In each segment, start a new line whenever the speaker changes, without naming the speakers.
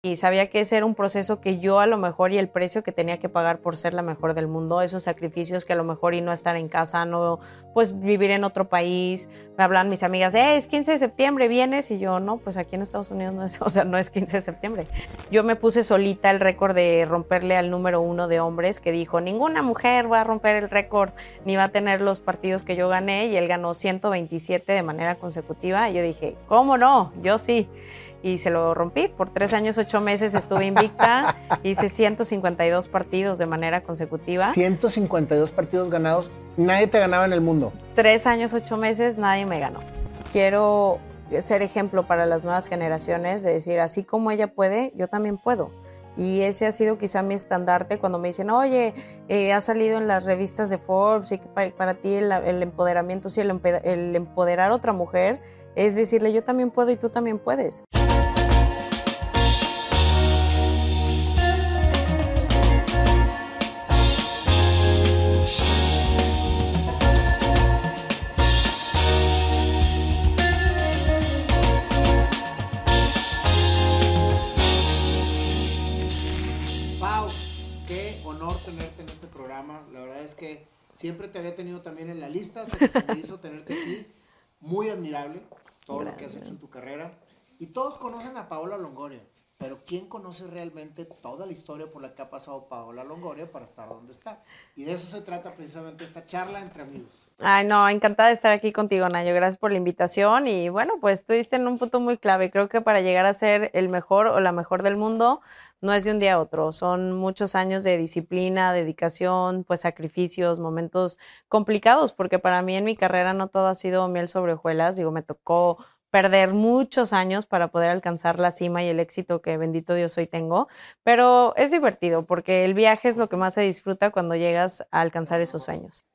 y sabía que ese era un proceso que yo a lo mejor y el precio que tenía que pagar por ser la mejor del mundo, esos sacrificios que a lo mejor y no estar en casa, no pues vivir en otro país. Me hablan mis amigas, eh, es 15 de septiembre, ¿vienes? Y yo, no, pues aquí en Estados Unidos no es, o sea, no es 15 de septiembre. Yo me puse solita el récord de romperle al número uno de hombres que dijo, ninguna mujer va a romper el récord ni va a tener los partidos que yo gané y él ganó 127 de manera consecutiva. Y yo dije, ¿cómo no? Yo sí y se lo rompí. Por tres años, ocho meses estuve invicta, hice 152 partidos de manera consecutiva.
152 partidos ganados, nadie te ganaba en el mundo.
Tres años, ocho meses, nadie me ganó. Quiero ser ejemplo para las nuevas generaciones de decir, así como ella puede, yo también puedo. Y ese ha sido quizá mi estandarte cuando me dicen, oye, eh, ha salido en las revistas de Forbes y que para, ti el, empoderamiento, sí, el empoderar a otra mujer es decirle, yo también puedo y tú también puedes.
Siempre te había tenido también en la lista, hasta que se me hizo tenerte aquí. Muy admirable todo lo que has hecho en tu carrera. Y todos conocen a Paola Longoria, pero ¿quién conoce realmente toda la historia por la que ha pasado Paola Longoria para estar donde está? Y de eso se trata precisamente esta charla entre amigos.
Ay, no, encantada de estar aquí contigo, Nayo. Gracias por la invitación. Y bueno, pues estuviste en un punto muy clave. Creo que para llegar a ser el mejor o la mejor del mundo, no es de un día a otro, son muchos años de disciplina, dedicación, pues sacrificios, momentos complicados, porque para mí en mi carrera no todo ha sido miel sobre hojuelas, digo, me tocó perder muchos años para poder alcanzar la cima y el éxito que bendito Dios hoy tengo, pero es divertido porque el viaje es lo que más se disfruta cuando llegas a alcanzar esos sueños.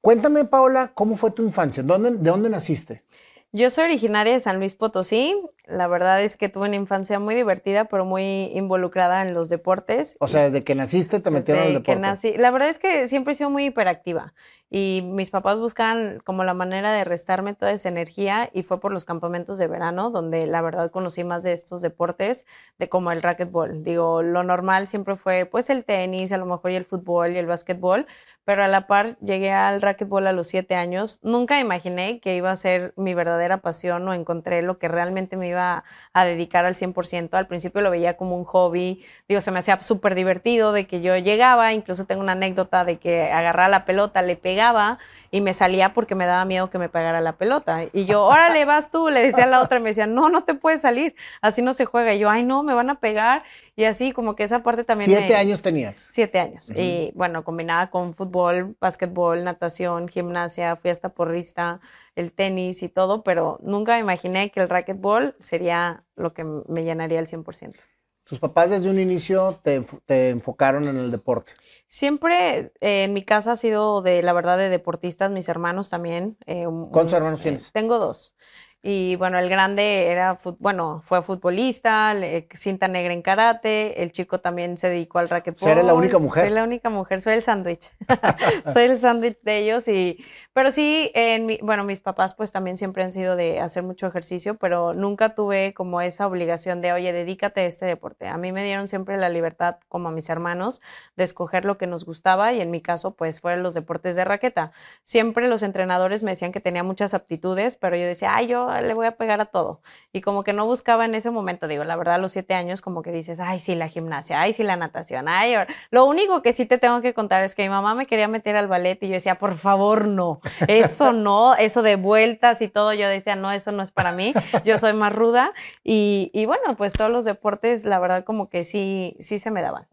Cuéntame, Paola, ¿cómo fue tu infancia? ¿De dónde naciste?
Yo soy originaria de San Luis Potosí. La verdad es que tuve una infancia muy divertida, pero muy involucrada en los deportes.
O sea, desde que naciste te metieron el deporte.
Que nací. La verdad es que siempre he sido muy hiperactiva y mis papás buscaban como la manera de restarme toda esa energía y fue por los campamentos de verano donde la verdad conocí más de estos deportes, de como el racquetball. Digo, lo normal siempre fue pues el tenis, a lo mejor y el fútbol y el básquetbol, pero a la par llegué al racquetball a los siete años. Nunca imaginé que iba a ser mi verdadera pasión o encontré lo que realmente me iba a dedicar al 100%. Al principio lo veía como un hobby, digo, se me hacía súper divertido de que yo llegaba, incluso tengo una anécdota de que agarraba la pelota, le pegaba y me salía porque me daba miedo que me pegara la pelota. Y yo, órale, vas tú, le decía a la otra y me decía, no, no te puedes salir, así no se juega. Y yo, ay, no, me van a pegar. Y así como que esa parte también...
¿Siete años tenías?
Siete años. Y bueno, combinada con fútbol, básquetbol, natación, gimnasia, fui hasta porrista, el tenis y todo, pero nunca imaginé que el racquetball sería lo que me llenaría el 100%.
¿Tus papás desde un inicio te, enfocaron en el deporte?
Siempre eh, en mi casa ha sido de, la verdad, de deportistas, mis hermanos también.
Eh, ¿Cuántos hermanos tienes?
tengo dos. Y bueno, el grande era, bueno, fue futbolista, cinta negra en karate, el chico también se dedicó al racquetball.
¿Eres la única mujer?
Soy la única mujer, soy el sándwich. soy el sándwich de ellos y, pero sí, en mi, bueno, mis papás pues también siempre han sido de hacer mucho ejercicio, pero nunca tuve como esa obligación de, oye, dedícate a este deporte. A mí me dieron siempre la libertad, como a mis hermanos, de escoger lo que nos gustaba y en mi caso pues fueron los deportes de raqueta. Siempre los entrenadores me decían que tenía muchas aptitudes, pero yo decía, ay, yo le voy a pegar a todo. Y como que no buscaba en ese momento, digo, la verdad, a los siete años, como que dices, ay, sí, la gimnasia, ay, sí, la natación, ay, lo único que sí te tengo que contar es que mi mamá me quería meter al ballet y yo decía, por favor, no, eso no, eso de vueltas y todo, yo decía, no, eso no es para mí, yo soy más ruda. Y, y bueno, pues todos los deportes, la verdad, como que sí, sí se me daban.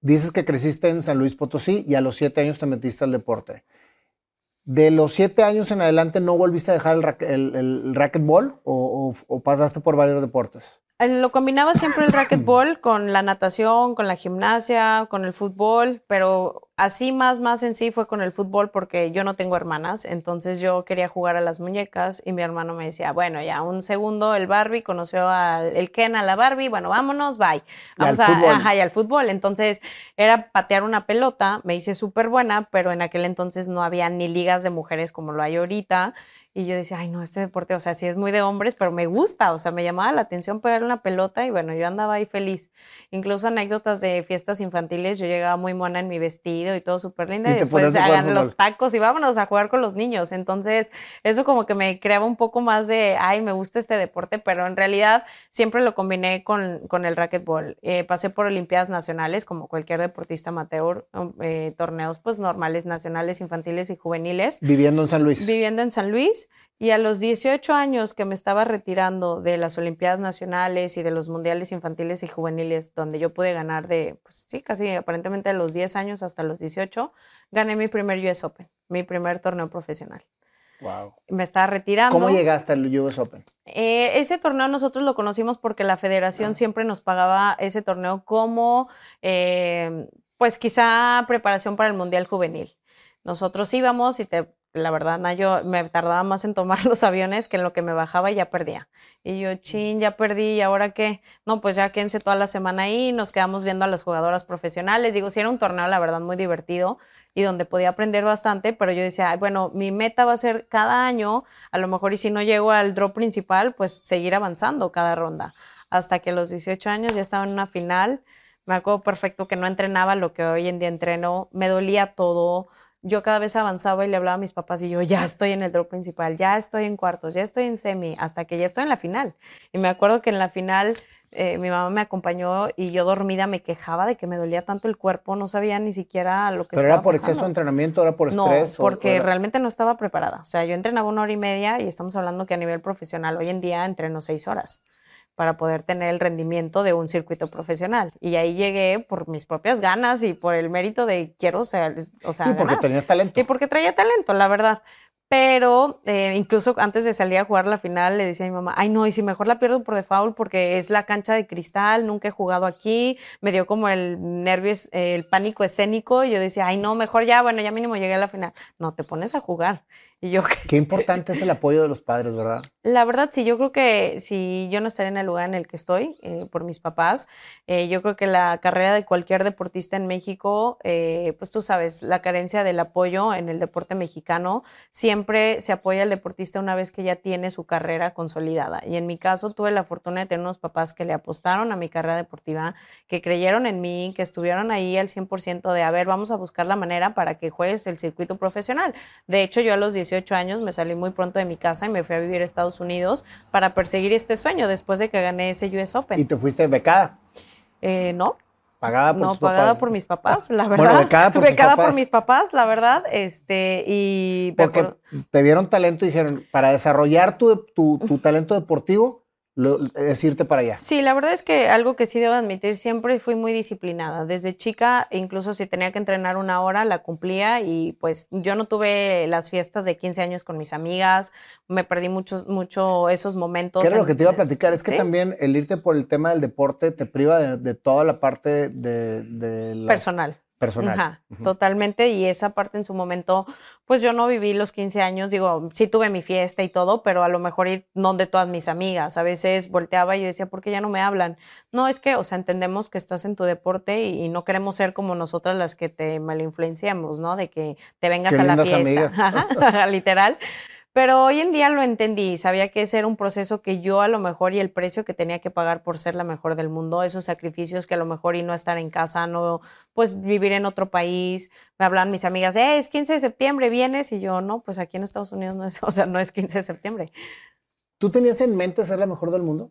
Dices que creciste en San Luis Potosí y a los siete años te metiste al deporte de los siete años en adelante no volviste a dejar el, el, racquetball o, pasaste por varios deportes?
Lo combinaba siempre el racquetball con la natación, con la gimnasia, con el fútbol, pero así más, más en sí fue con el fútbol porque yo no tengo hermanas, entonces yo quería jugar a las muñecas y mi hermano me decía, bueno, ya un segundo el Barbie conoció al el Ken a la Barbie, bueno, vámonos, bye. Vamos
al a, fútbol.
Ajá, y al fútbol. Entonces era patear una pelota, me hice súper buena, pero en aquel entonces no había ni ligas de mujeres como lo hay ahorita Y yo decía, ay, no, este deporte, o sea, sí es muy de hombres, pero me gusta, o sea, me llamaba la atención pegar una pelota y bueno, yo andaba ahí feliz. Incluso anécdotas de fiestas infantiles, yo llegaba muy mona en mi vestido y todo súper linda y, después hagan los tacos y vámonos a jugar con los niños. Entonces, eso como que me creaba un poco más de, ay, me gusta este deporte, pero en realidad siempre lo combiné con, con el racquetball. Eh, pasé por Olimpiadas Nacionales, como cualquier deportista amateur, eh, torneos pues normales, nacionales, infantiles y juveniles.
Viviendo en San Luis.
Viviendo en San Luis. Y a los 18 años que me estaba retirando de las Olimpiadas Nacionales y de los Mundiales Infantiles y Juveniles, donde yo pude ganar de, pues sí, casi aparentemente de los 10 años hasta los 18, gané mi primer US Open, mi primer torneo profesional.
Wow.
Me estaba retirando.
¿Cómo llegaste al US Open?
Eh, ese torneo nosotros lo conocimos porque la federación siempre nos pagaba ese torneo como, eh, pues quizá preparación para el Mundial Juvenil. Nosotros íbamos y te la verdad, yo me tardaba más en tomar los aviones que en lo que me bajaba y ya perdía. Y yo, chin, ya perdí, ¿y ahora qué? No, pues ya quédense toda la semana ahí, nos quedamos viendo a las jugadoras profesionales. Digo, si era un torneo, la verdad, muy divertido y donde podía aprender bastante, pero yo decía, bueno, mi meta va a ser cada año, a lo mejor y si no llego al drop principal, pues seguir avanzando cada ronda. Hasta que a los 18 años ya estaba en una final. Me acuerdo perfecto que no entrenaba lo que hoy en día entreno, me dolía todo yo cada vez avanzaba y le hablaba a mis papás y yo ya estoy en el drop principal, ya estoy en cuartos, ya estoy en semi, hasta que ya estoy en la final. Y me acuerdo que en la final eh, mi mamá me acompañó y yo dormida me quejaba de que me dolía tanto el cuerpo, no sabía ni siquiera lo que
¿Pero era por exceso de entrenamiento, era por estrés?
No, porque realmente no estaba preparada. O sea, yo entrenaba una hora y media y estamos hablando que a nivel profesional hoy en día entreno seis horas para poder tener el rendimiento de un circuito profesional. Y ahí llegué por mis propias ganas y por el mérito de quiero ser, o sea,
y porque tenías talento.
Y porque traía talento, la verdad. Pero eh, incluso antes de salir a jugar la final, le decía a mi mamá, ay no, y si mejor la pierdo por default porque es la cancha de cristal, nunca he jugado aquí, me dio como el nervio, el pánico escénico, y yo decía, ay no, mejor ya, bueno, ya mínimo llegué a la final. No, te pones a jugar. Y yo,
Qué importante es el apoyo de los padres, ¿verdad?
La verdad, sí, yo creo que si yo no estaría en el lugar en el que estoy, eh, por mis papás, eh, yo creo que la carrera de cualquier deportista en México, eh, pues tú sabes, la carencia del apoyo en el deporte mexicano, siempre se apoya al deportista una vez que ya tiene su carrera consolidada. Y en mi caso, tuve la fortuna de tener unos papás que le apostaron a mi carrera deportiva, que creyeron en mí, que estuvieron ahí al 100% de, a ver, vamos a buscar la manera para que juegues el circuito profesional. De hecho, yo a los 18 años me salí muy pronto de mi casa y me fui a vivir a Estados Unidos para perseguir este sueño después de que gané ese US Open.
¿Y te fuiste becada?
Eh, no.
Pagada por
no, pagada por mis papás, la verdad. Bueno, becada por, becada por mis papás, la verdad. Este, y
Porque te dieron talento y dijeron, para desarrollar tu, tu, tu talento deportivo, es irte para allá.
Sí, la verdad es que algo que sí debo admitir, siempre fui muy disciplinada. Desde chica, incluso si tenía que entrenar una hora, la cumplía y pues yo no tuve las fiestas de 15 años con mis amigas, me perdí muchos, mucho esos momentos.
¿Qué era lo que te iba a platicar? Es que también el irte por el tema del deporte te priva de, toda la parte de...
Personal
personal.
Totalmente. Y esa parte en su momento, pues yo no viví los 15 años, digo, sí tuve mi fiesta y todo, pero a lo mejor ir donde todas mis amigas. A veces volteaba y yo decía, ¿por qué ya no me hablan? No, es que, o sea, entendemos que estás en tu deporte y, no queremos ser como nosotras las que te malinfluenciamos, ¿no? De que te vengas a la fiesta. Literal. Pero hoy en día lo entendí, sabía que ese era un proceso que yo a lo mejor y el precio que tenía que pagar por ser la mejor del mundo, esos sacrificios que a lo mejor y no estar en casa, no, pues vivir en otro país. Me hablan mis amigas, eh, es 15 de septiembre, ¿vienes? Y yo, no, pues aquí en Estados Unidos no es, o sea, no es 15 de septiembre.
¿Tú tenías en mente ser la mejor del mundo?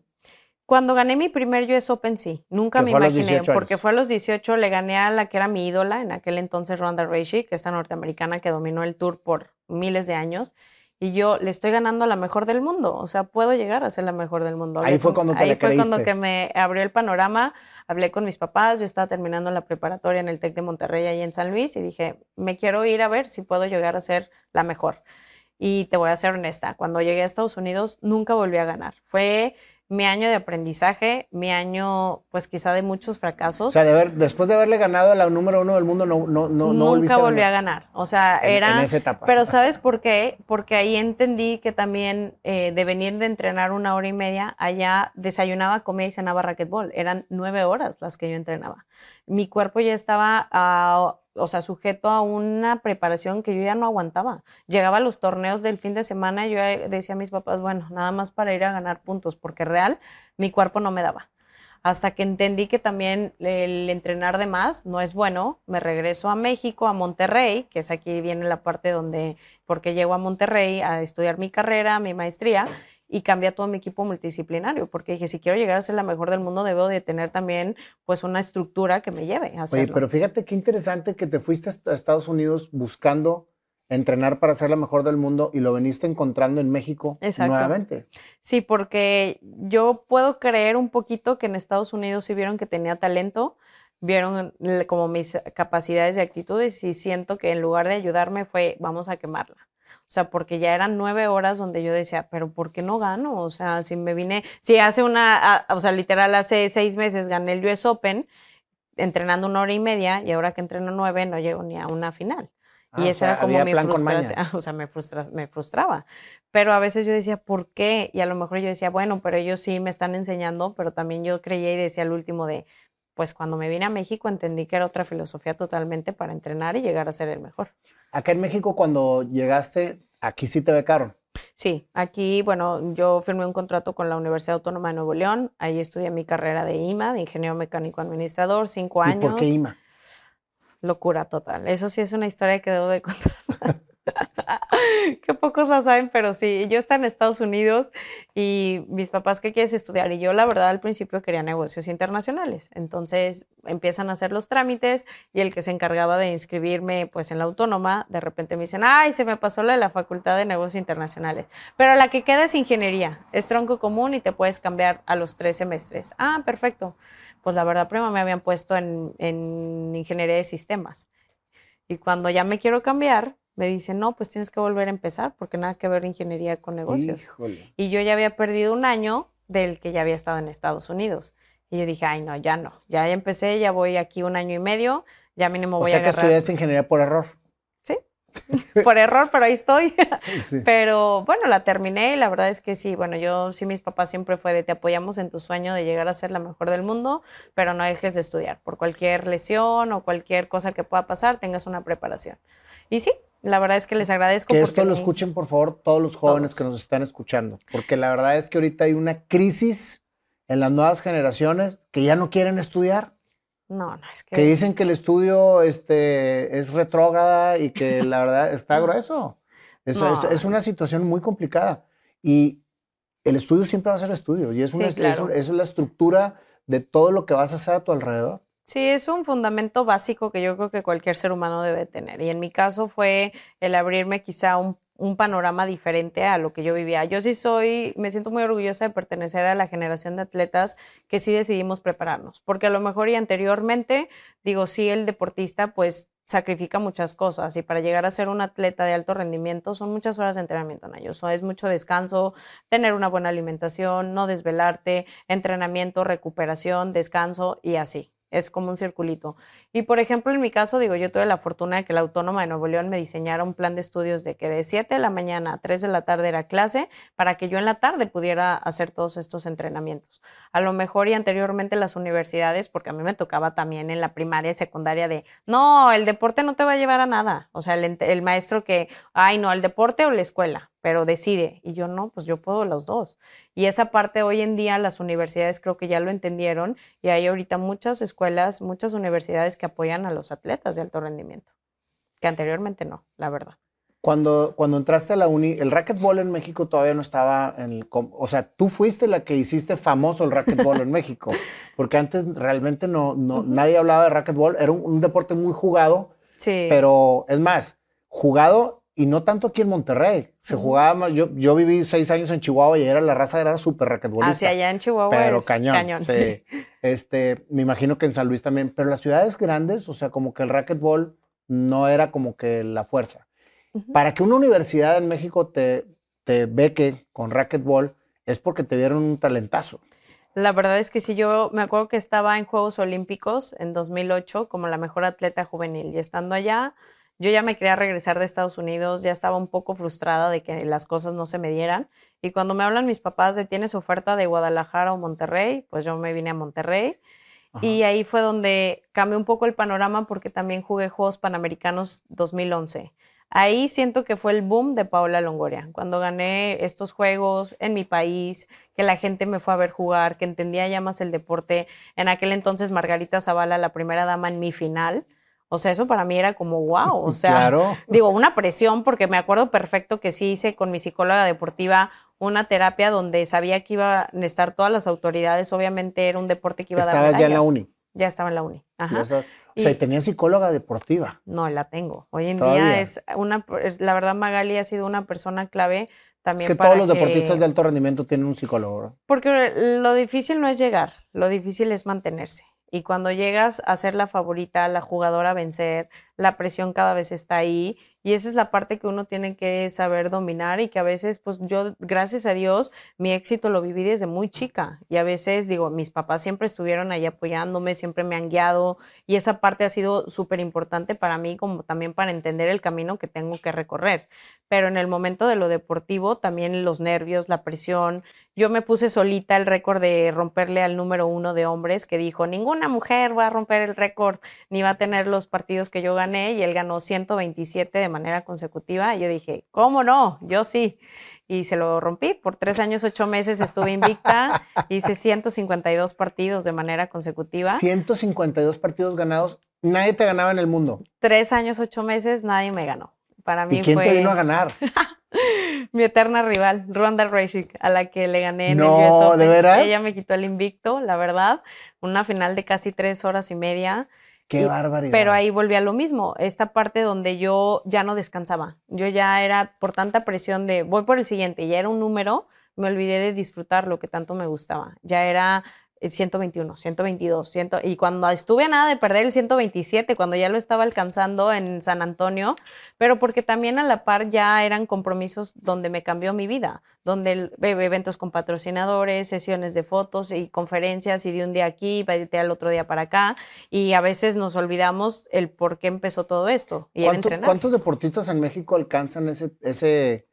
Cuando gané mi primer US Open, sí. Nunca me imaginé, porque fue a los 18, le gané a la que era mi ídola en aquel entonces, Ronda Rousey, que es esta norteamericana que dominó el tour por miles de años y yo le estoy ganando a la mejor del mundo, o sea, puedo llegar a ser la mejor del mundo.
Ahí fue cuando te
Ahí fue cuando que me abrió el panorama, hablé con mis papás, yo estaba terminando la preparatoria en el TEC de Monterrey ahí en San Luis y dije, me quiero ir a ver si puedo llegar a ser la mejor. Y te voy a ser honesta, cuando llegué a Estados Unidos nunca volví a ganar. Fue mi año de aprendizaje, mi año, pues quizá de muchos fracasos.
O sea, de después de haberle ganado a la número uno del mundo, no, no, no,
Nunca volví a ganar. O sea, era. En esa etapa. Pero ¿sabes por qué? Porque ahí entendí que también eh, de venir de entrenar una hora y media, allá desayunaba, comía y cenaba racquetball. Eran nueve horas las que yo entrenaba. Mi cuerpo ya estaba a o sea, sujeto a una preparación que yo ya no aguantaba. Llegaba a los torneos del fin de semana y yo decía a mis papás, bueno, nada más para ir a ganar puntos, porque real mi cuerpo no me daba. Hasta que entendí que también el entrenar de más no es bueno, me regreso a México, a Monterrey, que es aquí viene la parte donde, porque llego a Monterrey a estudiar mi carrera, mi maestría, y cambia todo mi equipo multidisciplinario, porque dije, si quiero llegar a ser la mejor del mundo, debo de tener también pues una estructura que me lleve a hacerlo.
Oye, pero fíjate qué interesante que te fuiste a Estados Unidos buscando entrenar para ser la mejor del mundo y lo veniste encontrando en México nuevamente.
Sí, porque yo puedo creer un poquito que en Estados Unidos sí vieron que tenía talento, vieron como mis capacidades y actitudes y siento que en lugar de ayudarme fue vamos a quemarla. O sea, porque ya eran nueve horas donde yo decía, pero ¿por qué no gano? O sea, si me vine, si hace una, o sea, literal hace seis meses gané el US Open entrenando una hora y media y ahora que entreno nueve no llego ni a una final. y ah, esa era como mi frustración, o sea, me, me frustraba. Pero a veces yo decía, ¿por qué? Y a lo mejor yo decía, bueno, pero ellos sí me están enseñando, pero también yo creía y decía al último de, pues cuando me vine a México entendí que era otra filosofía totalmente para entrenar y llegar a ser el mejor.
Acá en México, cuando llegaste, aquí sí te becaron.
Sí, aquí, bueno, yo firmé un contrato con la Universidad Autónoma de Nuevo León. Ahí estudié mi carrera de IMA, de ingeniero mecánico administrador, cinco años.
¿Y por qué IMA?
Locura total. Eso sí es una historia que debo de contar. que pocos la saben, pero sí, yo estaba en Estados Unidos y mis papás, ¿qué quieres estudiar? Y yo la verdad al principio quería negocios internacionales. Entonces empiezan a hacer los trámites y el que se encargaba de inscribirme pues en la autónoma, de repente me dicen, ay, se me pasó la de la Facultad de Negocios Internacionales. Pero la que queda es ingeniería, es tronco común y te puedes cambiar a los tres semestres. Ah, perfecto. Pues la verdad, prima, me habían puesto en, en ingeniería de sistemas. Y cuando ya me quiero cambiar, me dice, no, pues tienes que volver a empezar porque nada que ver ingeniería con negocios. Y yo ya había perdido un año del que ya había estado en Estados Unidos. Y yo dije, ay, no, ya no. Ya empecé, ya voy aquí un año y medio, ya mínimo voy
o sea
a
que estudiaste ingeniería por error.
Sí, por error, pero ahí estoy. Pero bueno, la terminé y la verdad es que sí, bueno, yo sí, mis papás siempre fue de te apoyamos en tu sueño de llegar a ser la mejor del mundo, pero no dejes de estudiar. Por cualquier lesión o cualquier cosa que pueda pasar, tengas una preparación. Y sí, la verdad es que les agradezco.
Que esto lo escuchen, por favor, todos los jóvenes que nos están escuchando, porque la verdad es que ahorita hay una crisis en las nuevas generaciones que ya no quieren estudiar.
No, no, es que...
Que dicen que el estudio este, es retrógrada y que la verdad está grueso. Es, es, una situación muy complicada. Y el estudio siempre va a ser estudio y es, una, es la estructura de todo lo que vas a hacer a tu alrededor.
Sí, es un fundamento básico que yo creo que cualquier ser humano debe tener. Y en mi caso fue el abrirme quizá un, panorama diferente a lo que yo vivía. Yo sí soy, me siento muy orgullosa de pertenecer a la generación de atletas que sí decidimos prepararnos. Porque a lo mejor y anteriormente, digo, sí, el deportista pues sacrifica muchas cosas y para llegar a ser un atleta de alto rendimiento son muchas horas de entrenamiento en ellos. es mucho descanso, tener una buena alimentación, no desvelarte, entrenamiento, recuperación, descanso y así es como un circulito. Y por ejemplo, en mi caso, digo, yo tuve la fortuna de que la Autónoma de Nuevo León me diseñara un plan de estudios de que de 7 de la mañana a 3 de la tarde era clase para que yo en la tarde pudiera hacer todos estos entrenamientos. A lo mejor y anteriormente las universidades, porque a mí me tocaba también en la primaria y secundaria de, no, el deporte no te va a llevar a nada. O sea, el, el maestro que, ay, no, el deporte o la escuela pero decide. Y yo no, pues yo puedo los dos. Y esa parte hoy en día las universidades creo que ya lo entendieron y hay ahorita muchas escuelas, muchas universidades que apoyan a los atletas de alto rendimiento, que anteriormente no, la verdad.
Cuando, cuando entraste a la uni, el racquetball en México todavía no estaba en el... O sea, tú fuiste la que hiciste famoso el racquetball en México, porque antes realmente no, no nadie hablaba de racquetball, era un, un deporte muy jugado, sí. pero es más, jugado y no tanto aquí en Monterrey. Se jugaba más. Yo, yo viví seis años en Chihuahua y era la raza era súper raquetbolista.
Hacia allá en Chihuahua
pero cañón. sí. Este, me imagino que en San Luis también. Pero las ciudades grandes, o sea, como que el racquetball no era como que la fuerza. Para que una universidad en México te, te beque con racquetball es porque te dieron un talentazo.
La verdad es que sí, yo me acuerdo que estaba en Juegos Olímpicos en 2008 como la mejor atleta juvenil y estando allá yo ya me quería regresar de Estados Unidos, ya estaba un poco frustrada de que las cosas no se me dieran. Y cuando me hablan mis papás de tienes oferta de Guadalajara o Monterrey, pues yo me vine a Monterrey. Y ahí fue donde cambió un poco el panorama porque también jugué Juegos Panamericanos 2011. Ahí siento que fue el boom de Paola Longoria, cuando gané estos juegos en mi país, que la gente me fue a ver jugar, que entendía ya más el deporte. En aquel entonces Margarita Zavala, la primera dama en mi final. O sea, eso para mí era como wow. O sea, digo, una presión porque me acuerdo perfecto que sí hice con mi psicóloga deportiva una terapia donde sabía que iban a estar todas las autoridades. Obviamente era un deporte que iba a dar.
Estabas ya en la uni.
Ya estaba en la uni. Ajá.
O sea, y tenía psicóloga deportiva.
No, la tengo. Hoy en día es una, la verdad Magali ha sido una persona clave también.
Es que todos los deportistas de alto rendimiento tienen un psicólogo.
Porque lo difícil no es llegar, lo difícil es mantenerse. Y cuando llegas a ser la favorita, la jugadora a vencer, la presión cada vez está ahí y esa es la parte que uno tiene que saber dominar y que a veces, pues yo, gracias a Dios, mi éxito lo viví desde muy chica y a veces, digo, mis papás siempre estuvieron ahí apoyándome, siempre me han guiado y esa parte ha sido súper importante para mí como también para entender el camino que tengo que recorrer. Pero en el momento de lo deportivo, también los nervios, la presión, yo me puse solita el récord de romperle al número uno de hombres que dijo, ninguna mujer va a romper el récord ni va a tener los partidos que yo gané y él ganó 127 de manera consecutiva. Y yo dije, ¿cómo no? Yo sí. Y se lo rompí. Por tres años, ocho meses estuve invicta. hice 152 partidos de manera consecutiva.
152 partidos ganados. Nadie te ganaba en el mundo.
Tres años, ocho meses, nadie me ganó. Para mí
¿Y quién
te
vino a ganar?
mi eterna rival, Ronda Rousey, a la que le gané en
no,
el US
¿de veras?
Ella me quitó el invicto, la verdad. Una final de casi tres horas y media.
Qué barbaridad.
Pero ahí volví a lo mismo, esta parte donde yo ya no descansaba. Yo ya era por tanta presión de voy por el siguiente, ya era un número, me olvidé de disfrutar lo que tanto me gustaba. Ya era 121, 122, 100, y cuando estuve a nada de perder el 127, cuando ya lo estaba alcanzando en San Antonio, pero porque también a la par ya eran compromisos donde me cambió mi vida, donde eventos con patrocinadores, sesiones de fotos y conferencias y de un día aquí, de al otro día para acá, y a veces nos olvidamos el por qué empezó todo esto. Y
¿Cuántos deportistas en México alcanzan ese, ese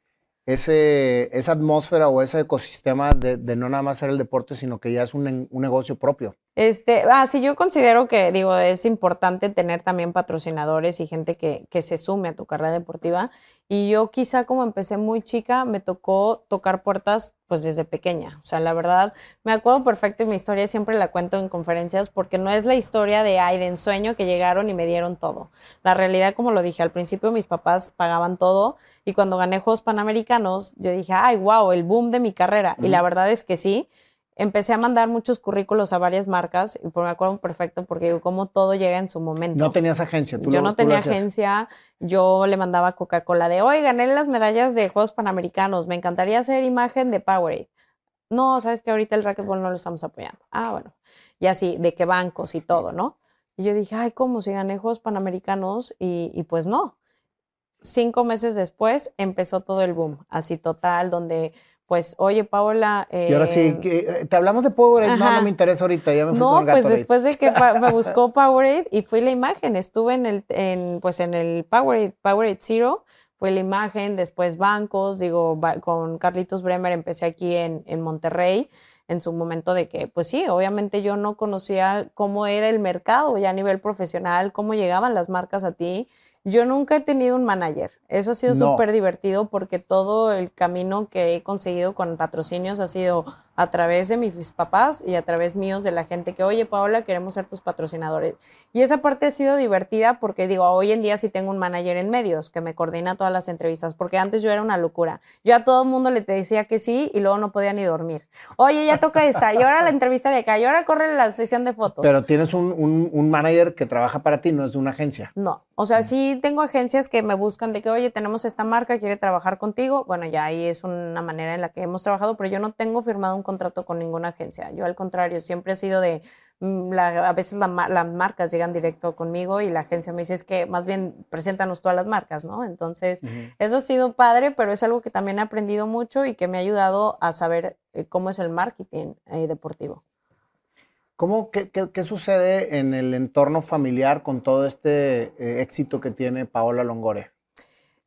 ese, esa atmósfera o ese ecosistema de, no nada más ser el deporte, sino que ya es un, un, negocio propio.
Este, ah, sí, yo considero que, digo, es importante tener también patrocinadores y gente que, que se sume a tu carrera deportiva. Y yo quizá como empecé muy chica, me tocó tocar puertas pues desde pequeña. O sea, la verdad, me acuerdo perfecto y mi historia siempre la cuento en conferencias porque no es la historia de, ay, de ensueño que llegaron y me dieron todo. La realidad, como lo dije, al principio mis papás pagaban todo y cuando gané Juegos Panamericanos, yo dije, ay, wow, el boom de mi carrera. Y la verdad es que sí, empecé a mandar muchos currículos a varias marcas y por me acuerdo perfecto porque digo, como todo llega en su momento.
No tenías agencia,
tú Yo no tenía agencia, yo le mandaba Coca-Cola de, oye, gané las medallas de Juegos Panamericanos, me encantaría hacer imagen de Powerade. No, sabes que ahorita el racquetball no lo estamos apoyando. Ah, bueno. Y así, de qué bancos y todo, ¿no? Y yo dije, ay, ¿cómo si gané Juegos Panamericanos? Y, y pues no. Cinco meses después empezó todo el boom, así total, donde pues, oye, Paola.
y ahora sí, em, eh, te hablamos de Powerade, no, no me interesa ahorita, ya me fui
No, pues después de que me buscó Powerade y fui la imagen, estuve en el, en, pues en el Powerade, Powerade Zero, fue la imagen, después bancos, digo, con Carlitos Bremer empecé aquí en, en Monterrey en su momento de que, pues sí, obviamente yo no conocía cómo era el mercado ya a nivel profesional, cómo llegaban las marcas a ti yo nunca he tenido un manager. Eso ha sido súper divertido porque todo el camino que he conseguido con patrocinios ha sido a través de mis papás y a través míos de la gente que, oye, Paola, queremos ser tus patrocinadores. Y esa parte ha sido divertida porque digo, hoy en día sí tengo un manager en medios que me coordina todas las entrevistas, porque antes yo era una locura. Yo a todo el mundo le decía que sí y luego no podía ni dormir. Oye, ya toca esta, y ahora la entrevista de acá, y ahora corre la sesión de fotos.
Pero tienes un, un manager que trabaja para ti, no es de una agencia.
No, o sea, sí tengo agencias que me buscan de que, oye, tenemos esta marca, quiere trabajar contigo. Bueno, ya ahí es una manera en la que hemos trabajado, pero yo no tengo firmado un contrato con ninguna agencia. Yo al contrario, siempre he sido de, mm, a veces las marcas llegan directo conmigo y la agencia me dice es que más bien preséntanos todas las marcas, ¿no? Entonces, eso ha sido padre, pero es algo que también he aprendido mucho y que me ha ayudado a saber eh, cómo es el marketing eh, deportivo.
¿Cómo, qué, qué, sucede en el entorno familiar con todo este eh, éxito que tiene Paola Longoria?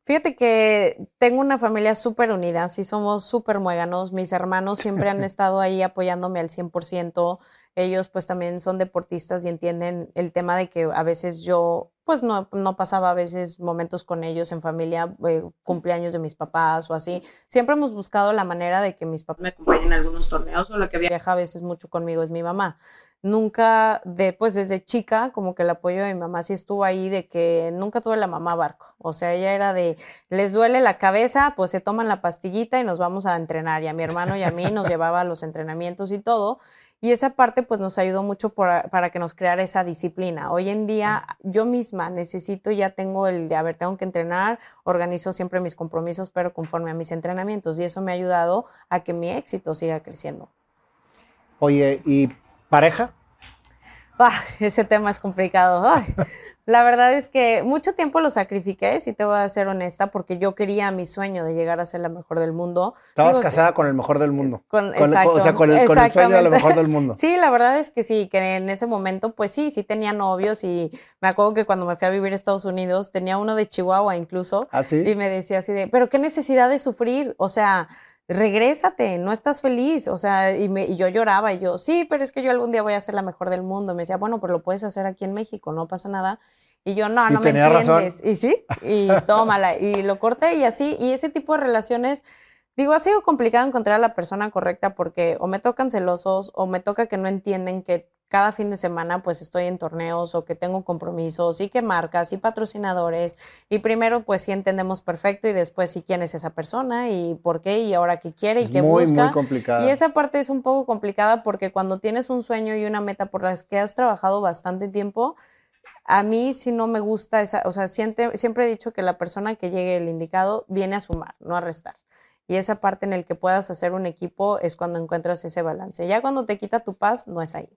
Fíjate que tengo una familia súper unida, sí somos súper muéganos, mis hermanos siempre han estado ahí apoyándome al 100%, ellos pues también son deportistas y entienden el tema de que a veces yo pues no, no pasaba a veces momentos con ellos en familia, eh, cumpleaños de mis papás o así. Siempre hemos buscado la manera de que mis papás me acompañen en algunos torneos o lo que viaja a veces mucho conmigo es mi mamá. Nunca, de, pues desde chica, como que el apoyo de mi mamá sí estuvo ahí, de que nunca tuve la mamá barco. O sea, ella era de, les duele la cabeza, pues se toman la pastillita y nos vamos a entrenar. Y a mi hermano y a mí nos llevaba a los entrenamientos y todo. Y esa parte pues nos ayudó mucho para que nos creara esa disciplina. Hoy en día yo misma necesito, ya tengo el de, a ver, tengo que entrenar, organizo siempre mis compromisos, pero conforme a mis entrenamientos. Y eso me ha ayudado a que mi éxito siga creciendo.
Oye, ¿y pareja?
Ah, ese tema es complicado. Ay, la verdad es que mucho tiempo lo sacrifiqué, si te voy a ser honesta, porque yo quería mi sueño de llegar a ser la mejor del mundo.
Estabas casada con el mejor del mundo. Con, o sea, con el, sueño de la mejor del mundo.
Sí, la verdad es que sí, que en ese momento, pues sí, sí tenía novios y me acuerdo que cuando me fui a vivir a Estados Unidos tenía uno de Chihuahua incluso.
¿Ah, sí?
Y me decía así de, pero qué necesidad de sufrir, o sea regrésate, no estás feliz. O sea, y, me, y, yo lloraba y yo, sí, pero es que yo algún día voy a ser la mejor del mundo. Me decía, bueno, pero lo puedes hacer aquí en México, no pasa nada. Y yo, no, no me entiendes. Y sí, y tómala. Y lo corté y así. Y ese tipo de relaciones, digo, ha sido complicado encontrar a la persona correcta porque o me tocan celosos o me toca que no entienden que cada fin de semana pues estoy en torneos o que tengo compromisos y que marcas y patrocinadores y primero pues sí entendemos perfecto y después sí quién es esa persona y por qué y ahora qué quiere y qué busca.
Muy complicado.
Y esa parte es un poco complicada porque cuando tienes un sueño y una meta por las que has trabajado bastante tiempo, a mí si no me gusta esa, o sea, siempre, siempre he dicho que la persona que llegue el indicado viene a sumar, no a restar. Y esa parte en el que puedas hacer un equipo es cuando encuentras ese balance. Ya cuando te quita tu paz, no es ahí.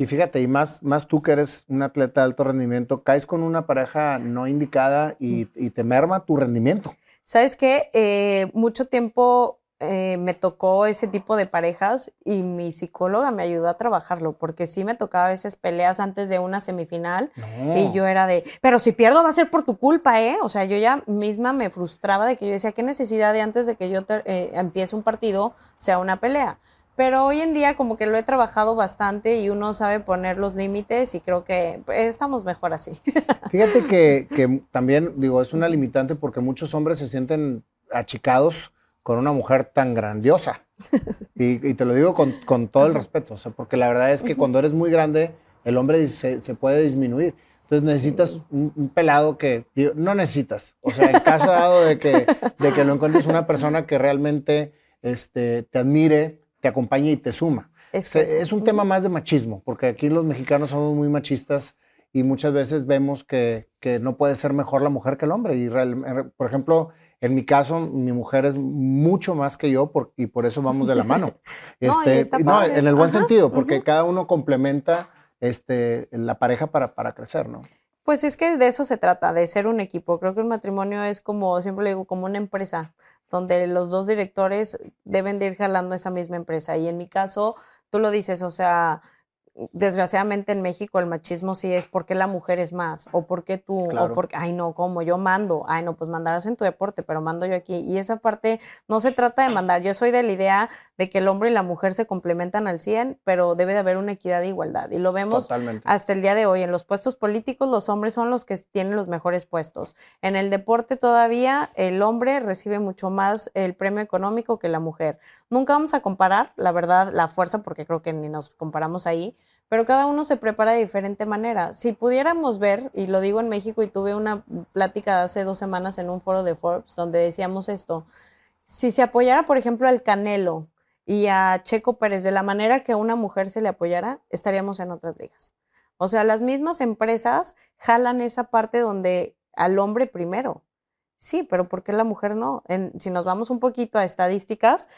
Y fíjate, y más, más tú que eres un atleta de alto rendimiento, caes con una pareja no indicada y, te merma tu rendimiento.
Sabes que eh, mucho tiempo eh, me tocó ese tipo de parejas y mi psicóloga me ayudó a trabajarlo, porque sí me tocaba a veces peleas antes de una semifinal y yo era de, pero si pierdo va a ser por tu culpa, ¿eh? O sea, yo ya misma me frustraba de que yo decía, ¿qué necesidad de antes de que yo eh, empiece un partido sea una pelea? Pero hoy en día como que lo he trabajado bastante y uno sabe poner los límites y creo que estamos mejor así.
Fíjate que, también, digo, es una limitante porque muchos hombres se sienten achicados con una mujer tan grandiosa. Y, te lo digo con, todo el respeto, o sea, porque la verdad es que cuando eres muy grande, el hombre se, puede disminuir. Entonces necesitas un, pelado que, no necesitas, o sea, en caso dado de que, de que lo encuentres una persona que realmente este, te admire, te acompaña y te suma. Es, un tema más de machismo, porque aquí los mexicanos somos muy machistas y muchas veces vemos que, no puede ser mejor la mujer que el hombre. Y por ejemplo, en mi caso, mi mujer es mucho más que yo y por eso vamos de la mano. Este, no, en el buen sentido, porque cada uno complementa este, la pareja para, para crecer, ¿no?
Pues es que de eso se trata, de ser un equipo. Creo que el matrimonio es como, siempre le digo, como una empresa donde los dos directores deben de ir jalando esa misma empresa. Y en mi caso, tú lo dices, o sea, desgraciadamente en México el machismo sí es porque la mujer es más, o porque tú, o porque, ay no, como yo mando, ay no, pues mandarás en tu deporte, pero mando yo aquí. Y esa parte no se trata de mandar, yo soy de la idea de que el hombre y la mujer se complementan al 100, pero debe de haber una equidad de igualdad. Y lo vemos hasta el día de hoy. En los puestos políticos los hombres son los que tienen los mejores puestos. En el deporte todavía el hombre recibe mucho más el premio económico que la mujer. Nunca vamos a comparar, la verdad, la fuerza, porque creo que ni nos comparamos ahí, pero cada uno se prepara de diferente manera. Si pudiéramos ver, y lo digo en México, y tuve una plática hace dos semanas en un foro de Forbes donde decíamos esto, si se apoyara, por ejemplo, al Canelo y a Checo Pérez de la manera que a una mujer se le apoyara, estaríamos en otras ligas. O sea, las mismas empresas jalan esa parte donde al hombre primero. Sí, pero ¿por qué la mujer no? si nos vamos un poquito a estadísticas,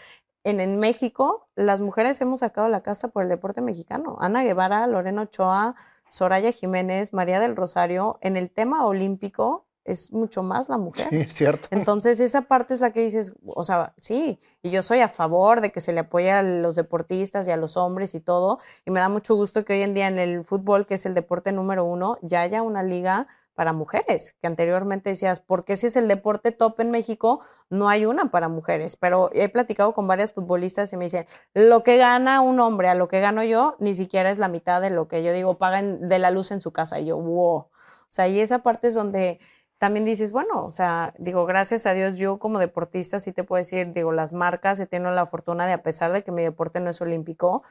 en, México, las mujeres hemos sacado la casa por el deporte mexicano. Ana Guevara, Lorena Ochoa, Soraya Jiménez, María del Rosario, en el tema olímpico es mucho más la mujer.
Sí, es cierto.
Entonces, esa parte es la que dices, o sea, sí, y yo soy a favor de que se le apoye a los deportistas y a los hombres y todo, y me da mucho gusto que hoy en día en el fútbol, que es el deporte número uno, ya haya una liga para mujeres, que anteriormente decías, ¿por qué si es el deporte top en México, no hay una para mujeres? Pero he platicado con varias futbolistas y me dicen, lo que gana un hombre a lo que gano yo, ni siquiera es la mitad de lo que yo digo, pagan de la luz en su casa. Y yo, wow. O sea, y esa parte es donde también dices, bueno, o sea, digo, gracias a Dios, yo como deportista sí te puedo decir, digo, las marcas he tenido la fortuna de, a pesar de que mi deporte no es olímpico,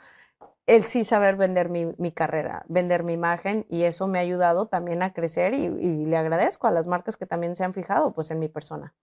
el sí saber vender mi, carrera, vender mi imagen y eso me ha ayudado también a crecer y, le agradezco a las marcas que también se han fijado pues en mi persona.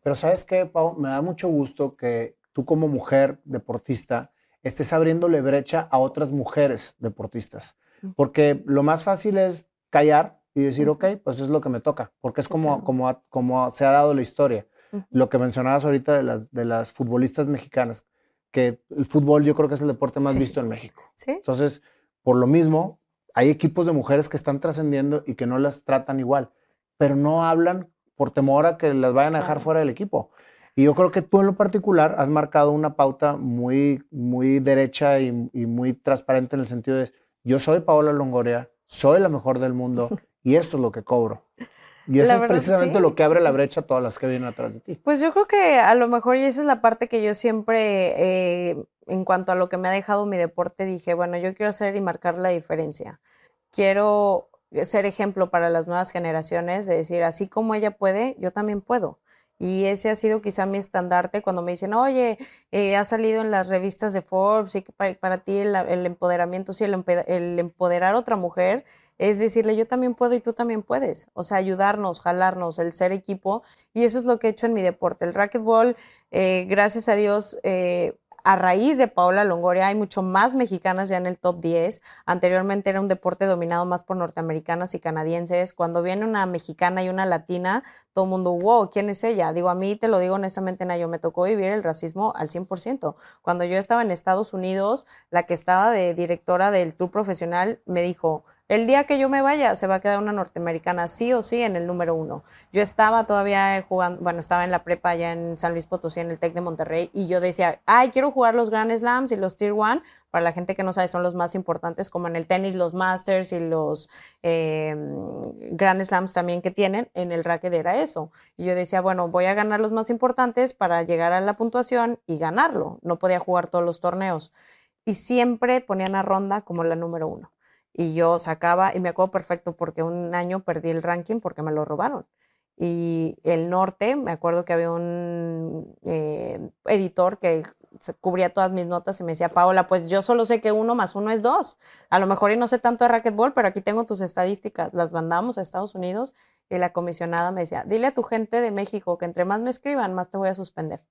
Pero sabes qué, Pau, me da mucho gusto que tú como mujer deportista estés abriéndole brecha a otras mujeres deportistas, porque lo más fácil es callar y decir, ok, pues es lo que me toca, porque es como, como, como se ha dado la historia. Lo que mencionabas ahorita de las, de las futbolistas mexicanas que el fútbol yo creo que es el deporte más visto en México.
¿Sí?
Entonces, por lo mismo, hay equipos de mujeres que están trascendiendo y que no las tratan igual, pero no hablan por temor a que las vayan a dejar fuera del equipo. Y yo creo que tú en lo particular has marcado una pauta muy, muy derecha y, muy transparente en el sentido de, yo soy Paola Longoria, soy la mejor del mundo y esto es lo que cobro. Y eso es precisamente lo que abre la brecha a todas las que vienen atrás de ti.
Pues yo creo que a lo mejor, y esa es la parte que yo siempre, eh, en cuanto a lo que me ha dejado mi deporte, dije, bueno, yo quiero hacer y marcar la diferencia. Quiero ser ejemplo para las nuevas generaciones, de decir, así como ella puede, yo también puedo. Y ese ha sido quizá mi estandarte cuando me dicen, oye, eh, ha salido en las revistas de Forbes y que para, ti el, empoderamiento, sí, el, el empoderar a otra mujer es decirle yo también puedo y tú también puedes, o sea, ayudarnos, jalarnos, el ser equipo, y eso es lo que he hecho en mi deporte. El racquetball, eh, gracias a Dios, eh, a raíz de Paola Longoria hay mucho más mexicanas ya en el top 10. Anteriormente era un deporte dominado más por norteamericanas y canadienses. Cuando viene una mexicana y una latina, todo el mundo, wow, ¿quién es ella? Digo, a mí te lo digo honestamente, Nayo, me tocó vivir el racismo al 100%. Cuando yo estaba en Estados Unidos, la que estaba de directora del tour profesional me dijo, el día que yo me vaya, se va a quedar una norteamericana sí o sí en el número uno. Yo estaba todavía jugando, bueno, estaba en la prepa allá en San Luis Potosí, en el TEC de Monterrey, y yo decía, ay, quiero jugar los Grand Slams y los Tier One. Para la gente que no sabe, son los más importantes, como en el tenis, los Masters y los eh, Grand Slams también que tienen. En el racket era eso. Y yo decía, bueno, voy a ganar los más importantes para llegar a la puntuación y ganarlo. No podía jugar todos los torneos. Y siempre ponían a Ronda como la número uno y yo sacaba, y me acuerdo perfecto porque un año perdí el ranking porque me lo robaron. Y el norte, me acuerdo que había un eh, editor que cubría todas mis notas y me decía, Paola, pues yo solo sé que uno más uno es dos. A lo mejor y no sé tanto de racquetball, pero aquí tengo tus estadísticas. Las mandamos a Estados Unidos y la comisionada me decía, dile a tu gente de México que entre más me escriban, más te voy a suspender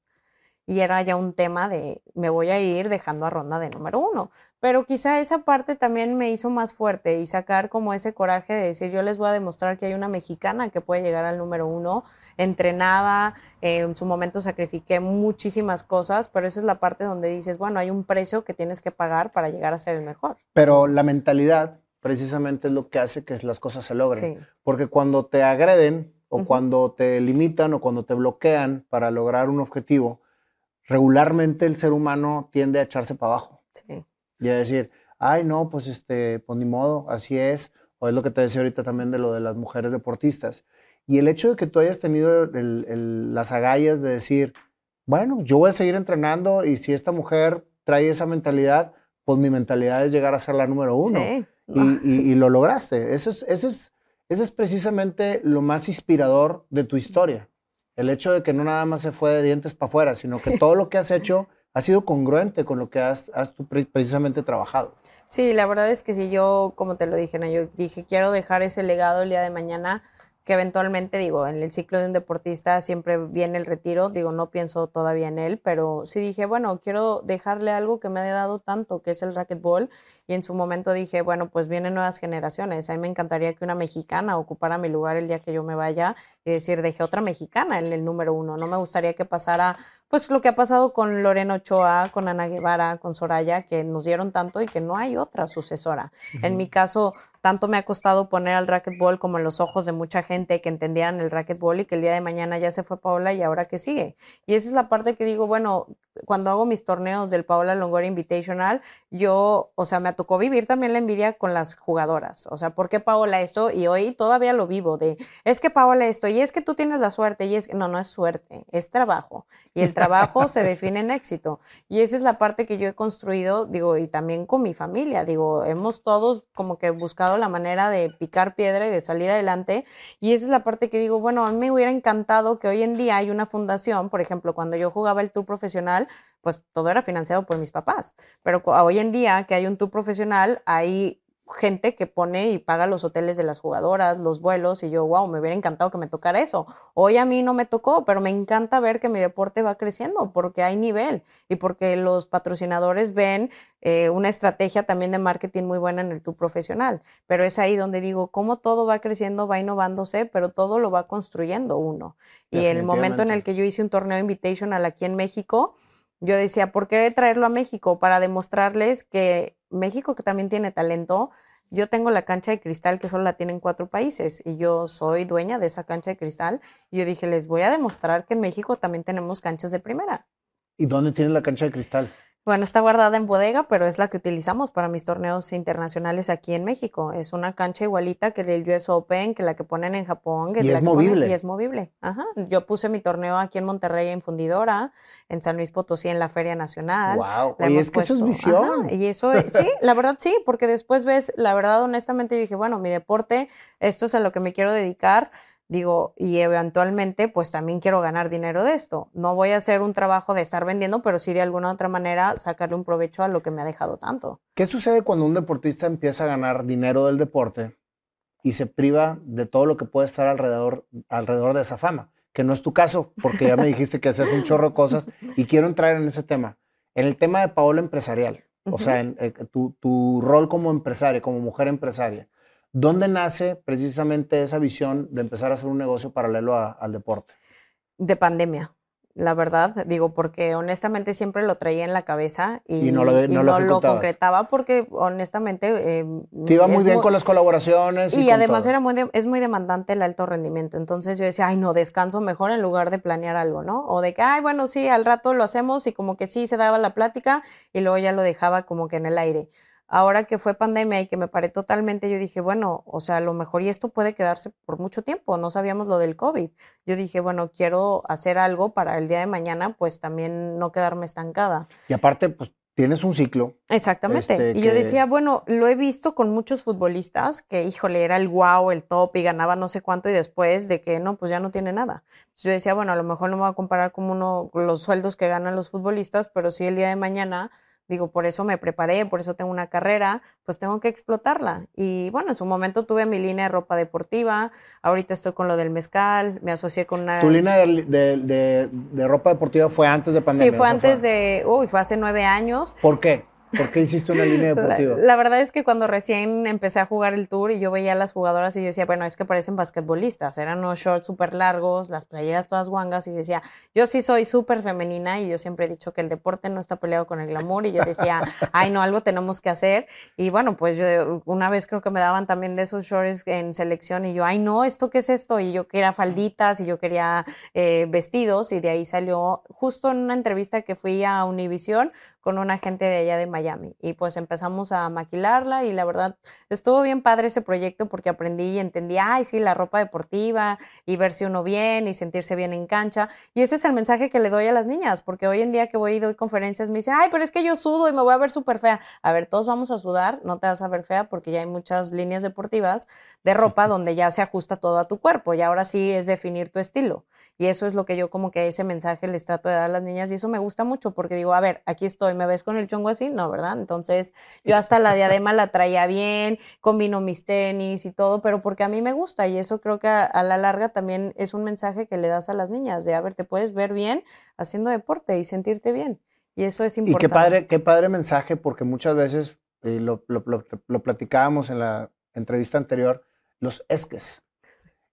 y era ya un tema de me voy a ir dejando a ronda de número uno. Pero quizá esa parte también me hizo más fuerte y sacar como ese coraje de decir yo les voy a demostrar que hay una mexicana que puede llegar al número uno. Entrenaba, en su momento sacrifiqué muchísimas cosas, pero esa es la parte donde dices, bueno, hay un precio que tienes que pagar para llegar a ser el mejor.
Pero la mentalidad precisamente es lo que hace que las cosas se logren. Porque cuando te agreden o cuando te limitan o cuando te bloquean para lograr un objetivo, regularmente el ser humano tiende a echarse para abajo. Sí. Y a decir, ay, no, pues este, pues ni modo, así es. O es lo que te decía ahorita también de lo de las mujeres deportistas. Y el hecho de que tú hayas tenido las agallas de decir, bueno, yo voy a seguir entrenando y si esta mujer trae esa mentalidad, pues mi mentalidad es llegar a ser la número uno. Sí. Y, y, lo lograste. Eso es, ese, es, ese es precisamente lo más inspirador de tu historia. El hecho de que no nada más se fue de dientes para afuera, sino que todo lo que has hecho ha sido congruente con lo que has, has precisamente trabajado.
Sí, la verdad es que si yo, como te lo dije, yo dije, quiero dejar ese legado el día de mañana que eventualmente, digo, en el ciclo de un deportista siempre viene el retiro, digo, no pienso todavía en él, pero sí dije, bueno, quiero dejarle algo que me ha dado tanto, que es el racquetball, y en su momento dije, bueno, pues vienen nuevas generaciones, a mí me encantaría que una mexicana ocupara mi lugar el día que yo me vaya y decir, dejé otra mexicana en el número uno, no me gustaría que pasara pues lo que ha pasado con Lorena Ochoa, con Ana Guevara, con Soraya, que nos dieron tanto y que no hay otra sucesora. En mi caso, tanto me ha costado poner al racquetball como en los ojos de mucha gente que entendían el racquetball y que el día de mañana ya se fue Paola y ahora que sigue. Y esa es la parte que digo, bueno, cuando hago mis torneos del Paola Longoria Invitational, yo, o sea, me tocó vivir también la envidia con las jugadoras. O sea, ¿por qué Paola esto? Y hoy todavía lo vivo de, es que Paola esto, y es que tú tienes la suerte, y es que, no, no es suerte, es trabajo. Y el trabajo se define en éxito. Y esa es la parte que yo he construido, digo, y también con mi familia, digo, hemos todos como que buscado la manera de picar piedra y de salir adelante. Y esa es la parte que digo, bueno, a mí me hubiera encantado que hoy en día hay una fundación, por ejemplo, cuando yo jugaba el tour profesional, pues todo era financiado por mis papás. Pero hoy en día que hay un tour profesional, hay gente que pone y paga los hoteles de las jugadoras, los vuelos, y yo, wow, me hubiera encantado que me tocara eso. Hoy a mí no me tocó, pero me encanta ver que mi deporte va creciendo porque hay nivel y porque los patrocinadores ven eh, una estrategia también de marketing muy buena en el tour profesional. Pero es ahí donde digo, cómo todo va creciendo, va innovándose, pero todo lo va construyendo uno. Y el momento en el que yo hice un torneo invitational aquí en México, yo decía, ¿por qué traerlo a México? Para demostrarles que México, que también tiene talento, yo tengo la cancha de cristal que solo la tienen cuatro países y yo soy dueña de esa cancha de cristal. Y yo dije, les voy a demostrar que en México también tenemos canchas de primera.
¿Y dónde tienen la cancha de cristal?
Bueno, está guardada en bodega, pero es la que utilizamos para mis torneos internacionales aquí en México. Es una cancha igualita que el US Open, que la que ponen en Japón.
y es movible.
y es movible. Ajá. Yo puse mi torneo aquí en Monterrey en Fundidora, en San Luis Potosí en la Feria Nacional.
Wow. y es que eso es visión.
y eso, sí, la verdad sí, porque después ves, la verdad, honestamente, yo dije, bueno, mi deporte, esto es a lo que me quiero dedicar digo, y eventualmente pues también quiero ganar dinero de esto. No voy a hacer un trabajo de estar vendiendo, pero sí de alguna otra manera sacarle un provecho a lo que me ha dejado tanto.
¿Qué sucede cuando un deportista empieza a ganar dinero del deporte y se priva de todo lo que puede estar alrededor, alrededor de esa fama? Que no es tu caso, porque ya me dijiste que haces un chorro de cosas y quiero entrar en ese tema. En el tema de Paola empresarial, o sea, en, eh, tu, tu rol como empresaria, como mujer empresaria. ¿Dónde nace precisamente esa visión de empezar a hacer un negocio paralelo al deporte?
De pandemia, la verdad, digo, porque honestamente siempre lo traía en la cabeza y, no, lo, concretaba porque honestamente...
Eh, Te iba muy bien con las colaboraciones.
Y, además era muy es muy demandante el alto rendimiento, entonces yo decía, ay no, descanso mejor en lugar de planear algo, ¿no? O de que, ay, bueno, sí, al rato lo hacemos y como que sí se daba la plática y luego ya lo dejaba como que en el aire ahora que fue pandemia y que me paré totalmente, yo dije, bueno, o sea, a lo mejor y esto puede quedarse por mucho tiempo, no sabíamos lo del COVID. Yo dije, bueno, quiero hacer algo para el día de mañana, pues también no quedarme estancada.
Y aparte, pues tienes un ciclo.
Exactamente. Este, y yo decía, bueno, lo he visto con muchos futbolistas que, híjole, era el wow, el top y ganaba no sé cuánto y después de que no, pues ya no tiene nada. yo decía, bueno, a lo mejor no me voy a comparar como uno los sueldos que ganan los futbolistas, pero sí el día de mañana digo, por eso me preparé, por eso tengo una carrera, pues tengo que explotarla. Y bueno, en su momento tuve mi línea de ropa deportiva, ahorita estoy con lo del mezcal, me asocié con una...
¿Tu línea de, de ropa deportiva fue antes de pandemia?
Sí, fue antes de, uy, fue hace nueve años.
¿Por qué? ¿Por qué hiciste una línea deportiva?
La, verdad es que cuando recién empecé a jugar el tour y yo veía a las jugadoras y yo decía, bueno, es que parecen basquetbolistas, eran unos shorts súper largos, las playeras todas guangas y yo decía, yo sí soy súper femenina y yo siempre he dicho que el deporte no está peleado con el glamour y yo decía, ay, no, algo tenemos que hacer. Y bueno, pues yo una vez creo que me daban también de esos shorts en selección y yo, ay, no, ¿esto qué es esto? Y yo quería falditas y yo quería eh, vestidos y de ahí salió justo en una entrevista que fui a Univision con una gente de allá de Miami. Y pues empezamos a maquilarla y la verdad estuvo bien padre ese proyecto porque aprendí y entendí, ay, sí, la ropa deportiva y verse uno bien y sentirse bien en cancha. Y ese es el mensaje que le doy a las niñas, porque hoy en día que voy y doy conferencias me dicen, ay, pero es que yo sudo y me voy a ver súper fea. A ver, todos vamos a sudar, no te vas a ver fea porque ya hay muchas líneas deportivas de ropa donde ya se ajusta todo a tu cuerpo y ahora sí es definir tu estilo. Y eso es lo que yo como que ese mensaje les trato de dar a las niñas y eso me gusta mucho porque digo, a ver, aquí estoy, ¿me ves con el chongo así? No, ¿verdad? Entonces yo hasta la diadema la traía bien, combino mis tenis y todo, pero porque a mí me gusta y eso creo que a, la larga también es un mensaje que le das a las niñas de, a ver, te puedes ver bien haciendo deporte y sentirte bien. Y eso es importante.
Y qué padre, qué padre mensaje porque muchas veces, eh, lo, lo, lo platicábamos en la entrevista anterior, los esques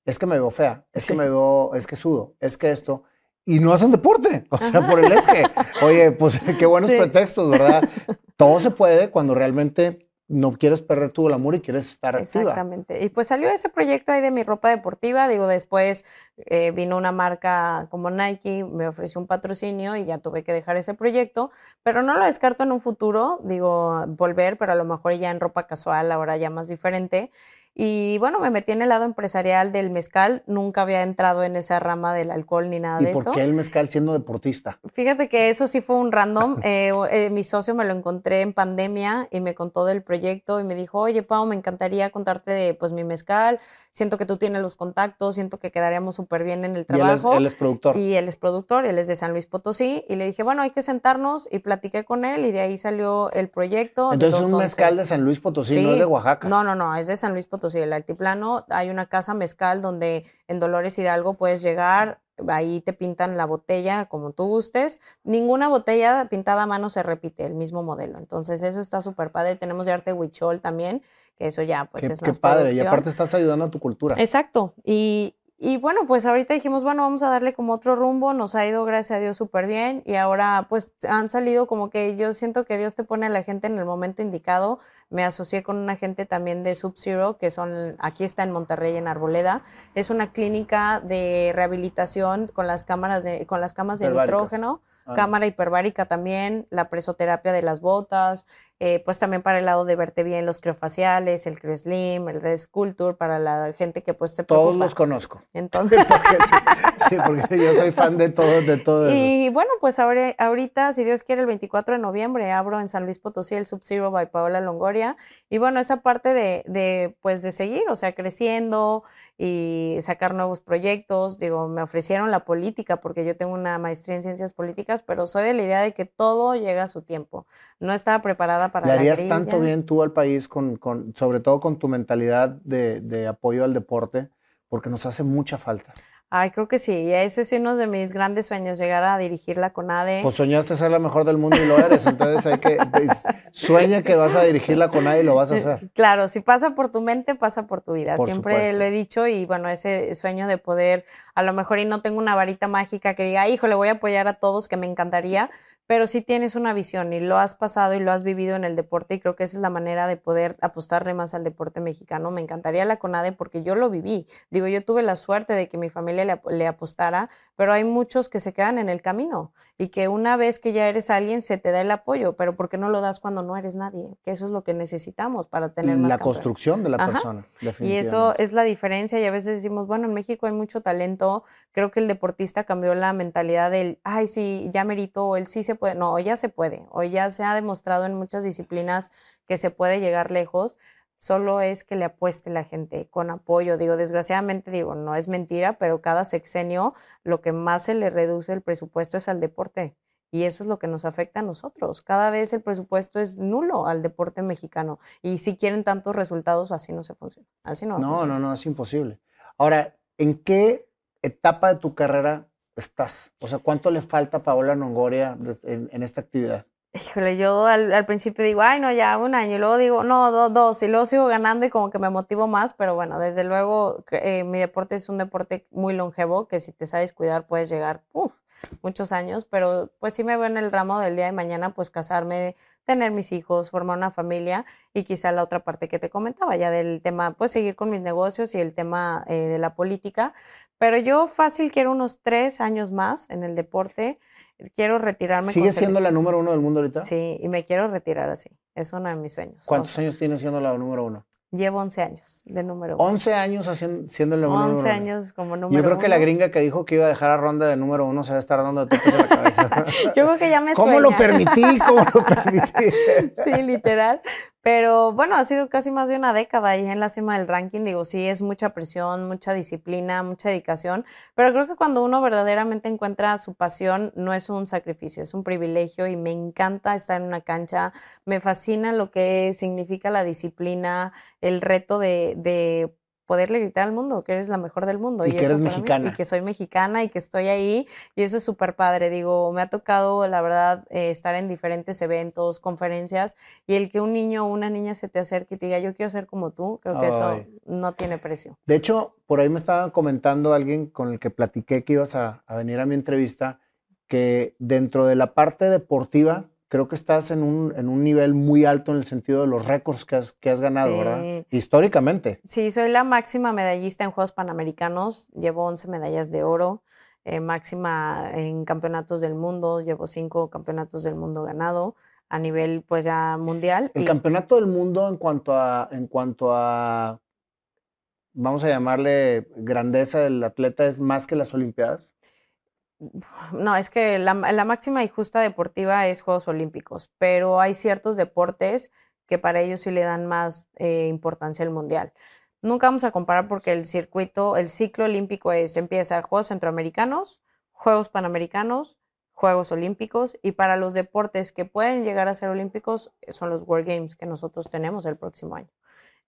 es que me veo fea, es que me veo, es que sudo, es que esto. y no hacen deporte. O sea, por el es que, oye, pues qué buenos pretextos, ¿verdad? Todo se puede cuando realmente no quieres perder tu glamour y quieres estar activa.
Exactamente. Y pues salió ese proyecto ahí de mi ropa deportiva. Digo, después eh, vino una marca como Nike, me ofreció un patrocinio y ya tuve que dejar ese proyecto. Pero no lo descarto en un futuro, digo, volver, pero a lo mejor ya en ropa casual, ahora ya más diferente. Y bueno, me metí en el lado empresarial del mezcal. Nunca había entrado en esa rama del alcohol ni nada de eso.
¿Y por qué el mezcal siendo deportista?
Fíjate que eso sí fue un random. Eh, eh, mi socio me lo encontré en pandemia y me contó del proyecto y me dijo, oye, Pau, me encantaría contarte de pues mi mezcal siento que tú tienes los contactos, siento que quedaríamos súper bien en el trabajo.
Y él es, productor.
Y él es productor, él es de San Luis Potosí. Y le dije, bueno, hay que sentarnos y platiqué con él y de ahí salió el proyecto.
Entonces es un mezcal de San Luis Potosí, no es de Oaxaca.
No, no, no, es de San Luis Potosí, el altiplano. Hay una casa mezcal donde en Dolores Hidalgo puedes llegar, ahí te pintan la botella como tú gustes. Ninguna botella pintada a mano se repite, el mismo modelo. Entonces eso está súper padre. Tenemos de arte huichol también, que eso ya pues es
qué padre, y aparte estás ayudando a tu cultura.
Exacto, y, y bueno, pues ahorita dijimos, bueno, vamos a darle como otro rumbo, nos ha ido gracias a Dios súper bien y ahora pues han salido como que yo siento que Dios te pone a la gente en el momento indicado. Me asocié con una gente también de Sub-Zero, que son, aquí está en Monterrey, en Arboleda. Es una clínica de rehabilitación con las cámaras de, con las camas de nitrógeno. Ah. cámara hiperbárica también, la presoterapia de las botas, eh, pues también para el lado de verte bien los criofaciales, el CrioSlim, el Red Sculpture, para la gente que pues te
preocupa. Todos los conozco. Entonces, sí, porque yo soy fan de todos, de todo
Y bueno, pues ahora, ahorita, si Dios quiere, el 24 de noviembre abro en San Luis Potosí el Sub-Zero by Paola Longoria. Y bueno, esa parte de, de, pues de seguir, o sea, creciendo, y sacar nuevos proyectos. Digo, me ofrecieron la política porque yo tengo una maestría en ciencias políticas, pero soy de la idea de que todo llega a su tiempo. No estaba preparada para...
¿Le harías tanto bien tú al país, con, con, sobre todo con tu mentalidad de, de apoyo al deporte, porque nos hace mucha falta?
Ay, creo que sí. Y ese es uno de mis grandes sueños, llegar a dirigir la CONADE.
Pues soñaste ser la mejor del mundo y lo eres. Entonces hay que. Pues, sueña que vas a dirigir la CONADE y lo vas a hacer.
Claro, si pasa por tu mente, pasa por tu vida. Siempre lo he dicho y bueno, ese sueño de poder, a lo mejor y no tengo una varita mágica que diga, hijo, le voy a apoyar a todos, que me encantaría, pero sí tienes una visión y lo has pasado y lo has vivido en el deporte y creo que esa es la manera de poder apostarle más al deporte mexicano. Me encantaría la CONADE porque yo lo viví. Digo, yo tuve la suerte de que mi familia le, le apostara, pero hay muchos que se quedan en el camino y que una vez que ya eres alguien se te da el apoyo, pero ¿por qué no lo das cuando no eres nadie? Que eso es lo que necesitamos para tener más
La construcción de la persona,
Y eso es la diferencia y a veces decimos, bueno, en México hay mucho talento, creo que el deportista cambió la mentalidad del, ay, sí, ya merito, o el sí se puede, no, hoy ya se puede, hoy ya se ha demostrado en muchas disciplinas que se puede llegar lejos, solo es que le apueste la gente con apoyo. Digo, desgraciadamente, digo, no es mentira, pero cada sexenio lo que más se le reduce el presupuesto es al deporte. Y eso es lo que nos afecta a nosotros. Cada vez el presupuesto es nulo al deporte mexicano. Y si quieren tantos resultados, así no se funciona. Así no.
No, no, no, es imposible. Ahora, ¿en qué etapa de tu carrera estás? O sea, ¿cuánto le falta a Paola Nongoria en esta actividad?
Híjole, yo al, principio digo, ay, no, ya un año, y luego digo, no, dos, y luego sigo ganando y como que me motivo más, pero bueno, desde luego eh, mi deporte es un deporte muy longevo, que si te sabes cuidar puedes llegar muchos años, pero pues sí me veo en el ramo del día de mañana, pues casarme, tener mis hijos, formar una familia y quizá la otra parte que te comentaba ya del tema, pues seguir con mis negocios y el tema eh, de la política, pero yo fácil quiero unos tres años más en el deporte quiero retirarme.
¿Sigue siendo la número uno del mundo ahorita?
Sí, y me quiero retirar así. Es uno de mis sueños.
¿Cuántos años tienes siendo la número uno?
Llevo 11 años de número uno.
11 años haciendo, siendo el número
11 uno. 11 años como número uno.
Yo creo que la gringa que dijo que iba a dejar a Ronda de número uno se va a estar dando de topes la cabeza.
Yo creo que ya me
¿Cómo lo permití? ¿Cómo lo permití?
sí, literal. Pero bueno, ha sido casi más de una década ahí en la cima del ranking. Digo, sí, es mucha presión, mucha disciplina, mucha dedicación, pero creo que cuando uno verdaderamente encuentra su pasión, no es un sacrificio, es un privilegio y me encanta estar en una cancha. Me fascina lo que significa la disciplina, el reto de, de poderle gritar al mundo que eres la mejor del mundo.
Y, que eres mexicana.
y que soy mexicana y que estoy ahí. Y eso es súper padre. Digo, me ha tocado, la verdad, eh, estar en diferentes eventos, conferencias, y el que un niño o una niña se te acerque y te diga, yo quiero ser como tú, creo que eso no tiene precio.
De hecho, por ahí me estaba comentando alguien con el que platiqué que ibas a, a venir a mi entrevista, que dentro de la parte deportiva, creo que estás en un, en un nivel muy alto en el sentido de los récords que has, que has ganado, ¿verdad? Históricamente.
Sí, soy la máxima medallista en Juegos Panamericanos, llevo 11 medallas de oro, eh, máxima en campeonatos del mundo, llevo 5 campeonatos del mundo ganado a nivel pues ya mundial.
El campeonato del mundo en cuanto a, en cuanto a, vamos a llamarle grandeza del atleta, es más que las Olimpiadas
no, es que la, máxima y justa deportiva es Juegos Olímpicos, pero hay ciertos deportes que para ellos sí le dan más eh, importancia al mundial. Nunca vamos a comparar porque el circuito, el ciclo olímpico es, empieza Juegos Centroamericanos, Juegos Panamericanos, Juegos Olímpicos y para los deportes que pueden llegar a ser olímpicos son los World Games que nosotros tenemos el próximo año.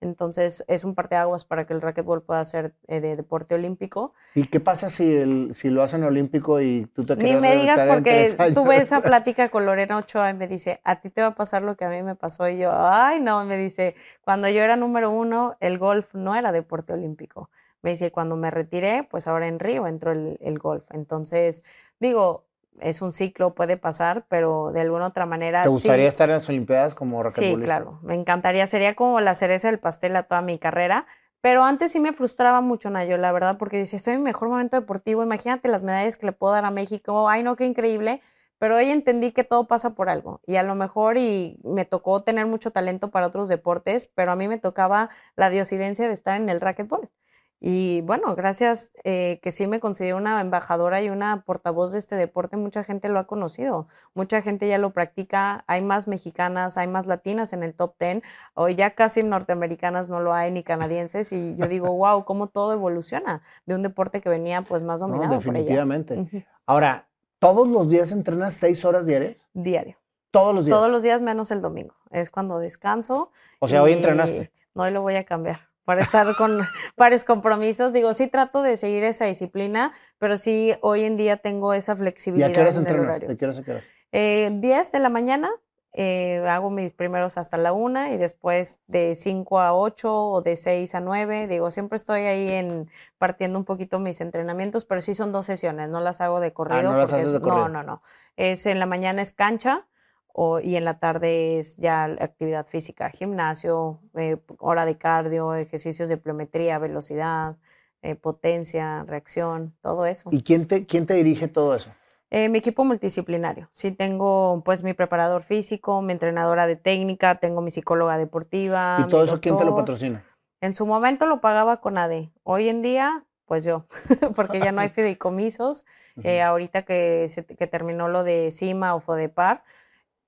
Entonces es un parteaguas para que el racquetball pueda ser eh, de deporte olímpico.
¿Y qué pasa si, el, si lo hacen olímpico y tú te
Ni me digas porque tuve esa plática con Lorena Ochoa y me dice, a ti te va a pasar lo que a mí me pasó. Y yo, ay, no, me dice, cuando yo era número uno, el golf no era deporte olímpico. Me dice, cuando me retiré, pues ahora en Río entró el, el golf. Entonces, digo, es un ciclo, puede pasar, pero de alguna otra manera.
¿Te gustaría estar en las Olimpiadas como
raquetbolista? Sí, claro, me encantaría, sería como la cereza del pastel a toda mi carrera. Pero antes sí me frustraba mucho, Nayo, la verdad, porque dice, estoy en mi mejor momento deportivo, imagínate las medallas que le puedo dar a México, ay no, qué increíble, pero hoy entendí que todo pasa por algo y a lo mejor y me tocó tener mucho talento para otros deportes, pero a mí me tocaba la diosidencia de estar en el racquetball. Y bueno, gracias eh, que sí me considero una embajadora y una portavoz de este deporte, mucha gente lo ha conocido, mucha gente ya lo practica, hay más mexicanas, hay más latinas en el top ten, hoy ya casi norteamericanas no lo hay ni canadienses y yo digo, wow, cómo todo evoluciona de un deporte que venía pues más dominado
definitivamente. por ellas. Ahora, ¿todos los días entrenas seis horas diarias?
Diario.
Todos los días.
Todos los días menos el domingo, es cuando descanso.
O sea, hoy entrenaste.
No, hoy lo voy a cambiar para estar con varios compromisos. Digo, sí trato de seguir esa disciplina, pero sí hoy en día tengo esa flexibilidad.
¿Y a qué horas entrenas? ¿De qué horas a qué horas?
Eh, 10 de la mañana, eh, hago mis primeros hasta la una y después de 5 a 8 o de 6 a 9. Digo, siempre estoy ahí en partiendo un poquito mis entrenamientos, pero sí son dos sesiones, no las hago de corrido.
Ah, no, las haces de corrido.
no, no, no. Es en la mañana es cancha y en la tarde es ya actividad física, gimnasio, eh, hora de cardio, ejercicios de pliometría, velocidad, eh, potencia, reacción, todo eso.
¿Y quién te, quién te dirige todo eso?
Eh, mi equipo multidisciplinario. Sí, tengo pues mi preparador físico, mi entrenadora de técnica, tengo mi psicóloga deportiva.
¿Y todo eso quién te lo patrocina?
En su momento lo pagaba con AD. Hoy en día, pues yo, porque ya no hay fideicomisos. ahorita que, se, que terminó lo de CIMA o FODEPAR,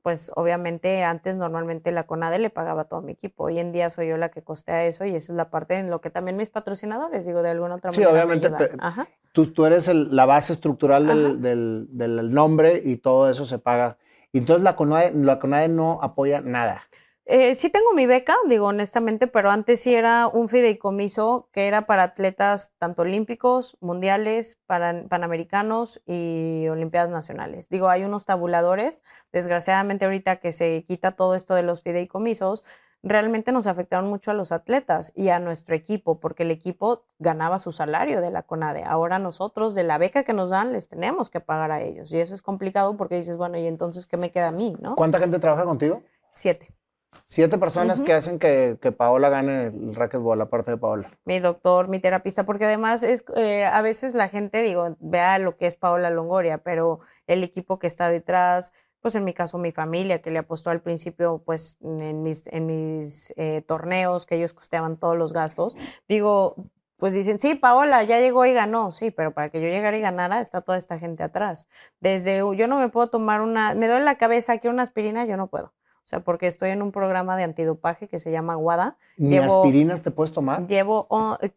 pues obviamente antes normalmente la CONADE le pagaba a todo mi equipo. Hoy en día soy yo la que costea eso y esa es la parte en lo que también mis patrocinadores, digo, de alguna otra manera.
Sí, obviamente. Tú, tú, eres la base estructural del, del, nombre y todo eso se paga. Y entonces la CONADE, la CONADE no apoya nada.
Eh, sí tengo mi beca, digo honestamente, pero antes sí era un fideicomiso que era para atletas tanto olímpicos, mundiales, para, panamericanos y olimpiadas nacionales. Digo, hay unos tabuladores. Desgraciadamente ahorita que se quita todo esto de los fideicomisos, realmente nos afectaron mucho a los atletas y a nuestro equipo, porque el equipo ganaba su salario de la CONADE. Ahora nosotros, de la beca que nos dan, les tenemos que pagar a ellos. Y eso es complicado porque dices, bueno, ¿y entonces qué me queda a mí? ¿no?
¿Cuánta gente trabaja contigo?
Siete.
Siete personas que hacen que, que, Paola gane el racquetball, aparte de Paola.
Mi doctor, mi terapista, porque además es eh, a veces la gente, digo, vea lo que es Paola Longoria, pero el equipo que está detrás, pues en mi caso mi familia, que le apostó al principio, pues en mis, en mis eh, torneos, que ellos costeaban todos los gastos, digo, pues dicen, sí, Paola ya llegó y ganó, sí, pero para que yo llegara y ganara está toda esta gente atrás. Desde, yo no me puedo tomar una, me duele la cabeza aquí una aspirina, yo no puedo. O sea, porque estoy en un programa de antidopaje que se llama WADA.
¿Ni aspirinas te puedes tomar?
Llevo,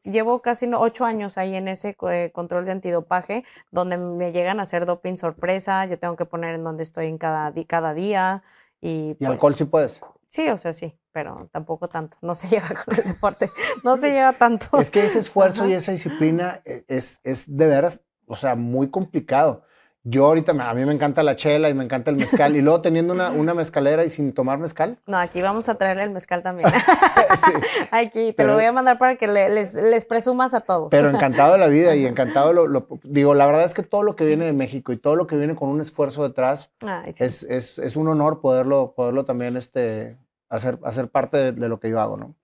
llevo casi ocho años ahí en ese eh, control de antidopaje, donde me llegan a hacer doping sorpresa, yo tengo que poner en donde estoy en cada, cada día. ¿Y,
¿Y alcohol pues sí puedes?
Sí, o sea, sí. pero tampoco tanto. No se lleva con el deporte, no se lleva tanto.
Es que ese esfuerzo y esa disciplina e, es, es de veras, o sea, muy complicado. Yo ahorita, a mí me encanta la chela y me encanta el mezcal. Y luego teniendo una, una mezcalera y sin tomar mezcal.
No, aquí vamos a traerle el mezcal también. Aquí, te lo voy a mandar para que les, les, presumas a todos.
Pero encantado de la vida y encantado, lo, digo, la verdad es que todo lo que viene de México y todo lo que viene con un esfuerzo detrás, es, es, es, un honor poderlo, poderlo también este, hacer, hacer parte de, lo que yo hago, ¿no?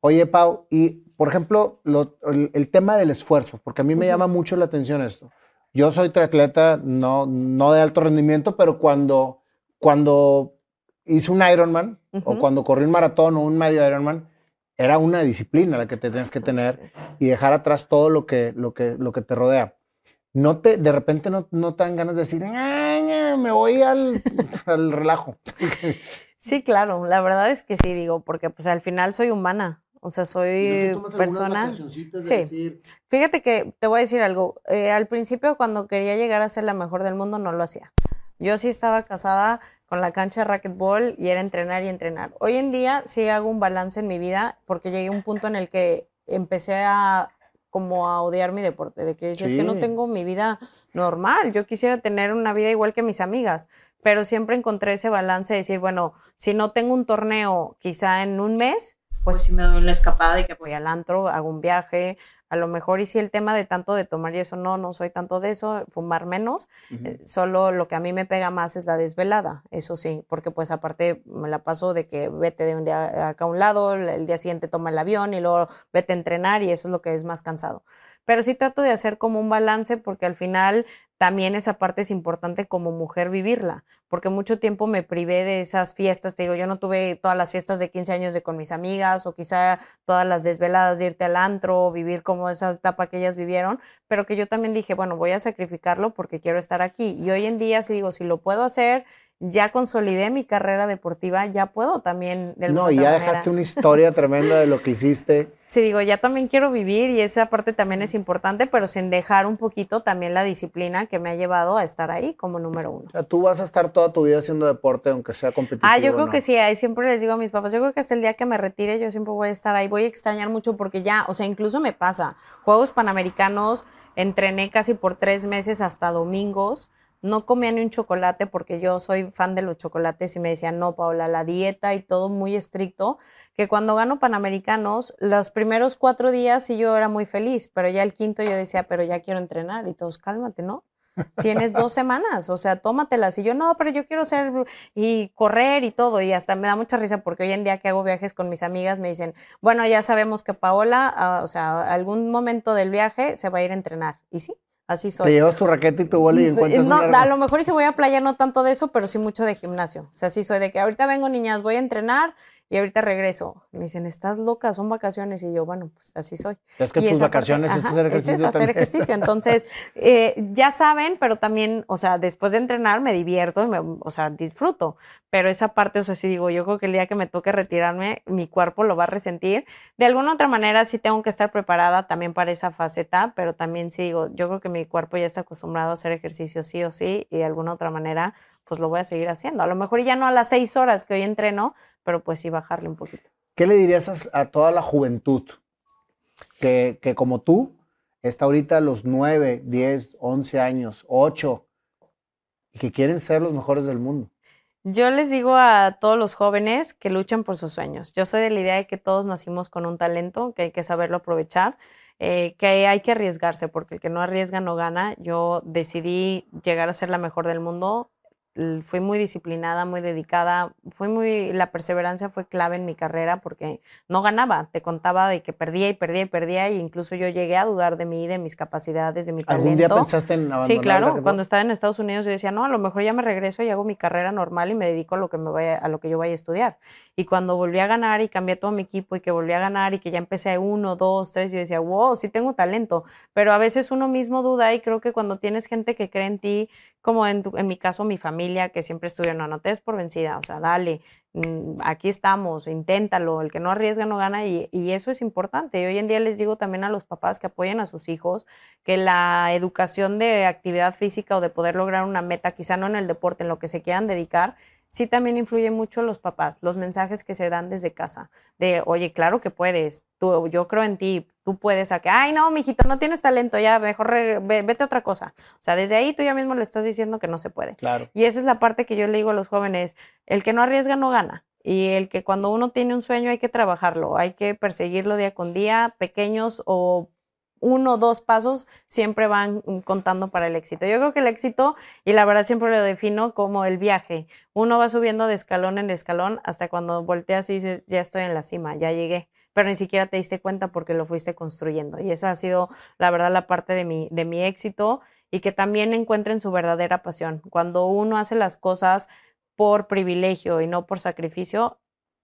Oye, Pau, y por ejemplo, el, tema del esfuerzo, porque a mí me llama mucho la atención esto yo soy triatleta, no, no de alto rendimiento, pero cuando, cuando hice un Ironman o cuando corrí un maratón o un medio Ironman, era una disciplina la que te tienes que tener y dejar atrás todo lo que, lo que, lo que te rodea. No te, de repente no, no te dan ganas de decir, me voy al, al relajo.
Sí, claro, la verdad es que sí, digo, porque pues al final soy humana. O sea, soy persona. Sí. Fíjate que te voy a decir algo. Eh, al principio, cuando quería llegar a ser la mejor del mundo, no lo hacía. Yo sí estaba casada con la cancha de racquetball y era entrenar y entrenar. Hoy en día sí hago un balance en mi vida porque llegué a un punto en el que empecé a como a odiar mi deporte, de que es que no tengo mi vida normal, yo quisiera tener una vida igual que mis amigas, pero siempre encontré ese balance de decir, bueno, si no tengo un torneo quizá en un mes, pues si me doy la escapada de que voy al antro, hago un viaje, a lo mejor y si el tema de tanto de tomar y eso no, no soy tanto de eso, fumar menos, eh, solo lo que a mí me pega más es la desvelada, eso sí, porque pues aparte me la paso de que vete de un día acá a un lado, el día siguiente toma el avión y luego vete a entrenar y eso es lo que es más cansado. Pero sí trato de hacer como un balance porque al final también esa parte es importante como mujer vivirla, porque mucho tiempo me privé de esas fiestas, te digo, yo no tuve todas las fiestas de 15 años de con mis amigas o quizá todas las desveladas de irte al antro, vivir como esa etapa que ellas vivieron, pero que yo también dije, bueno, voy a sacrificarlo porque quiero estar aquí. Y hoy en día, si digo, si lo puedo hacer, ya consolidé mi carrera deportiva, ya puedo también.
De no, ya dejaste una historia tremenda de lo que hiciste.
Sí, digo, ya también quiero vivir y esa parte también es importante, pero sin dejar un poquito también la disciplina que me ha llevado a estar ahí como número uno.
O sea, tú vas a estar toda tu vida haciendo deporte, aunque sea competitivo.
Ah, yo creo que sí, ahí siempre les digo a mis papás, yo creo que hasta el día que me retire yo siempre voy a estar ahí, voy a extrañar mucho porque ya, o sea, incluso me pasa, Juegos Panamericanos, entrené casi por tres meses hasta domingos no comía ni un chocolate porque yo soy fan de los chocolates y me decían, no, Paula, la dieta y todo muy estricto, que cuando gano Panamericanos, los primeros cuatro días sí yo era muy feliz, pero ya el quinto yo decía, pero ya quiero entrenar y todos, cálmate, ¿no? Tienes dos semanas, o sea, tómatelas. Y yo, no, pero yo quiero hacer y correr y todo. Y hasta me da mucha risa porque hoy en día que hago viajes con mis amigas me dicen, bueno, ya sabemos que Paola, ah, o sea, algún momento del viaje se va a ir a entrenar. Y sí, Así soy.
Te llevas tu raqueta y tu bola y encuentras
no, A lo mejor y si voy a playa no tanto de eso, pero sí mucho de gimnasio. O sea, sí soy de que ahorita vengo, niñas, voy a entrenar y ahorita regreso. Me dicen, ¿estás loca? Son vacaciones. Y yo, bueno, pues así soy.
Es que tus vacaciones es hacer ejercicio. Es
hacer ejercicio. Entonces, eh, ya saben, pero también, o sea, después de entrenar me divierto, y me, o sea, disfruto. Pero esa parte, o sea, sí digo, yo creo que el día que me toque retirarme, mi cuerpo lo va a resentir. De alguna otra manera, sí tengo que estar preparada también para esa faceta, pero también sí digo, yo creo que mi cuerpo ya está acostumbrado a hacer ejercicio sí o sí, y de alguna otra manera, pues lo voy a seguir haciendo. A lo mejor ya no a las seis horas que hoy entreno, pero pues sí bajarle un poquito.
¿Qué le dirías a, toda la juventud que, que, como tú está ahorita a los 9, 10, 11 años, 8 y que quieren ser los mejores del mundo?
Yo les digo a todos los jóvenes que luchen por sus sueños. Yo soy de la idea de que todos nacimos con un talento, que hay que saberlo aprovechar, eh, que hay que arriesgarse, porque el que no arriesga no gana. Yo decidí llegar a ser la mejor del mundo fui muy disciplinada, muy dedicada, fui muy, la perseverancia fue clave en mi carrera porque no ganaba, te contaba de que perdía y perdía y perdía e incluso yo llegué a dudar de mí, de mis capacidades, de mi talento.
¿Algún día pensaste en abandonar
Sí, claro, cuando estaba en Estados Unidos yo decía, no, a lo mejor ya me regreso y hago mi carrera normal y me dedico a lo que me vaya, a lo que yo vaya a estudiar. Y cuando volví a ganar y cambié todo mi equipo y que volví a ganar y que ya empecé a uno, dos, tres, yo decía, wow, sí tengo talento, pero a veces uno mismo duda y creo que cuando tienes gente que cree en ti, como en, en mi caso mi familia, que siempre estuvieron, no, no te des por vencida, o sea, dale, mm, aquí estamos, inténtalo, el que no arriesga no gana y, y, eso es importante. Y hoy en día les digo también a los papás que apoyen a sus hijos que la educación de actividad física o de poder lograr una meta, quizá no en el deporte, en lo que se quieran dedicar, sí también influye mucho los papás, los mensajes que se dan desde casa, de, oye, claro que puedes, tú, yo creo en ti, tú puedes, a que, ay, no, mijito, no tienes talento, ya, mejor vete a otra cosa. O sea, desde ahí tú ya mismo le estás diciendo que no se puede.
Claro.
Y esa es la parte que yo le digo a los jóvenes, el que no arriesga no gana. Y el que cuando uno tiene un sueño hay que trabajarlo, hay que perseguirlo día con día, pequeños o uno o dos pasos siempre van contando para el éxito. Yo creo que el éxito, y la verdad siempre lo defino como el viaje. Uno va subiendo de escalón en escalón hasta cuando volteas y dices, ya estoy en la cima, ya llegué, pero ni siquiera te diste cuenta porque lo fuiste construyendo. Y esa ha sido, la verdad, la parte de mi, de mi éxito y que también encuentren su verdadera pasión. Cuando uno hace las cosas por privilegio y no por sacrificio,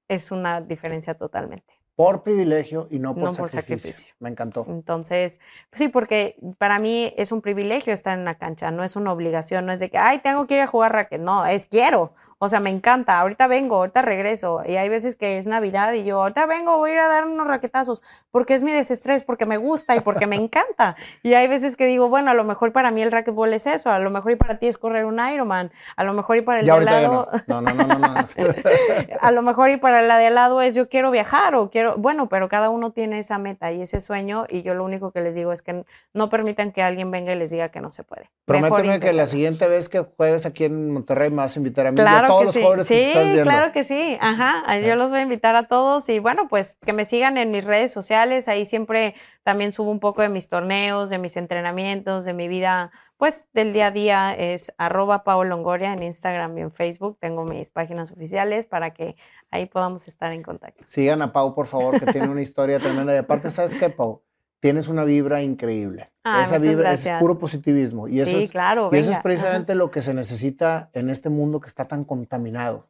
es una diferencia totalmente
por privilegio y no por, sacrificio. Me encantó.
Entonces, pues sí, porque para mí es un privilegio estar en la cancha, no es una obligación, no es de que, ay, tengo que ir a jugar raquet, no, es quiero. O sea, me encanta, ahorita vengo, ahorita regreso. Y hay veces que es Navidad y yo, ahorita vengo, voy a ir a dar unos raquetazos, porque es mi desestrés, porque me gusta y porque me encanta. Y hay veces que digo, bueno, a lo mejor para mí el racquetball es eso, a lo mejor y para ti es correr un Ironman, a lo mejor y para el de al lado...
No. no, no, no, no.
a lo mejor y para la de al lado es yo quiero viajar o quiero... Bueno, pero cada uno tiene esa meta y ese sueño y yo lo único que les digo es que no permitan que alguien venga y les diga que no se puede.
Prométeme que la siguiente vez que juegues aquí en Monterrey me vas a invitar a mí.
Claro
todos
sí.
los
sí, claro que sí. Ajá, yo los voy a invitar a todos y bueno, pues que me sigan en mis redes sociales. Ahí siempre también subo un poco de mis torneos, de mis entrenamientos, de mi vida, pues del día a día. Es arroba Longoria en Instagram y en Facebook. Tengo mis páginas oficiales para que ahí podamos estar en contacto.
Sigan a Pau, por favor, que tiene una historia tremenda. Y aparte, ¿sabes qué, Pau? Tienes una vibra increíble. Esa vibra es puro positivismo. Y eso, sí, es,
claro,
y eso es precisamente lo que se necesita en este mundo que está tan contaminado.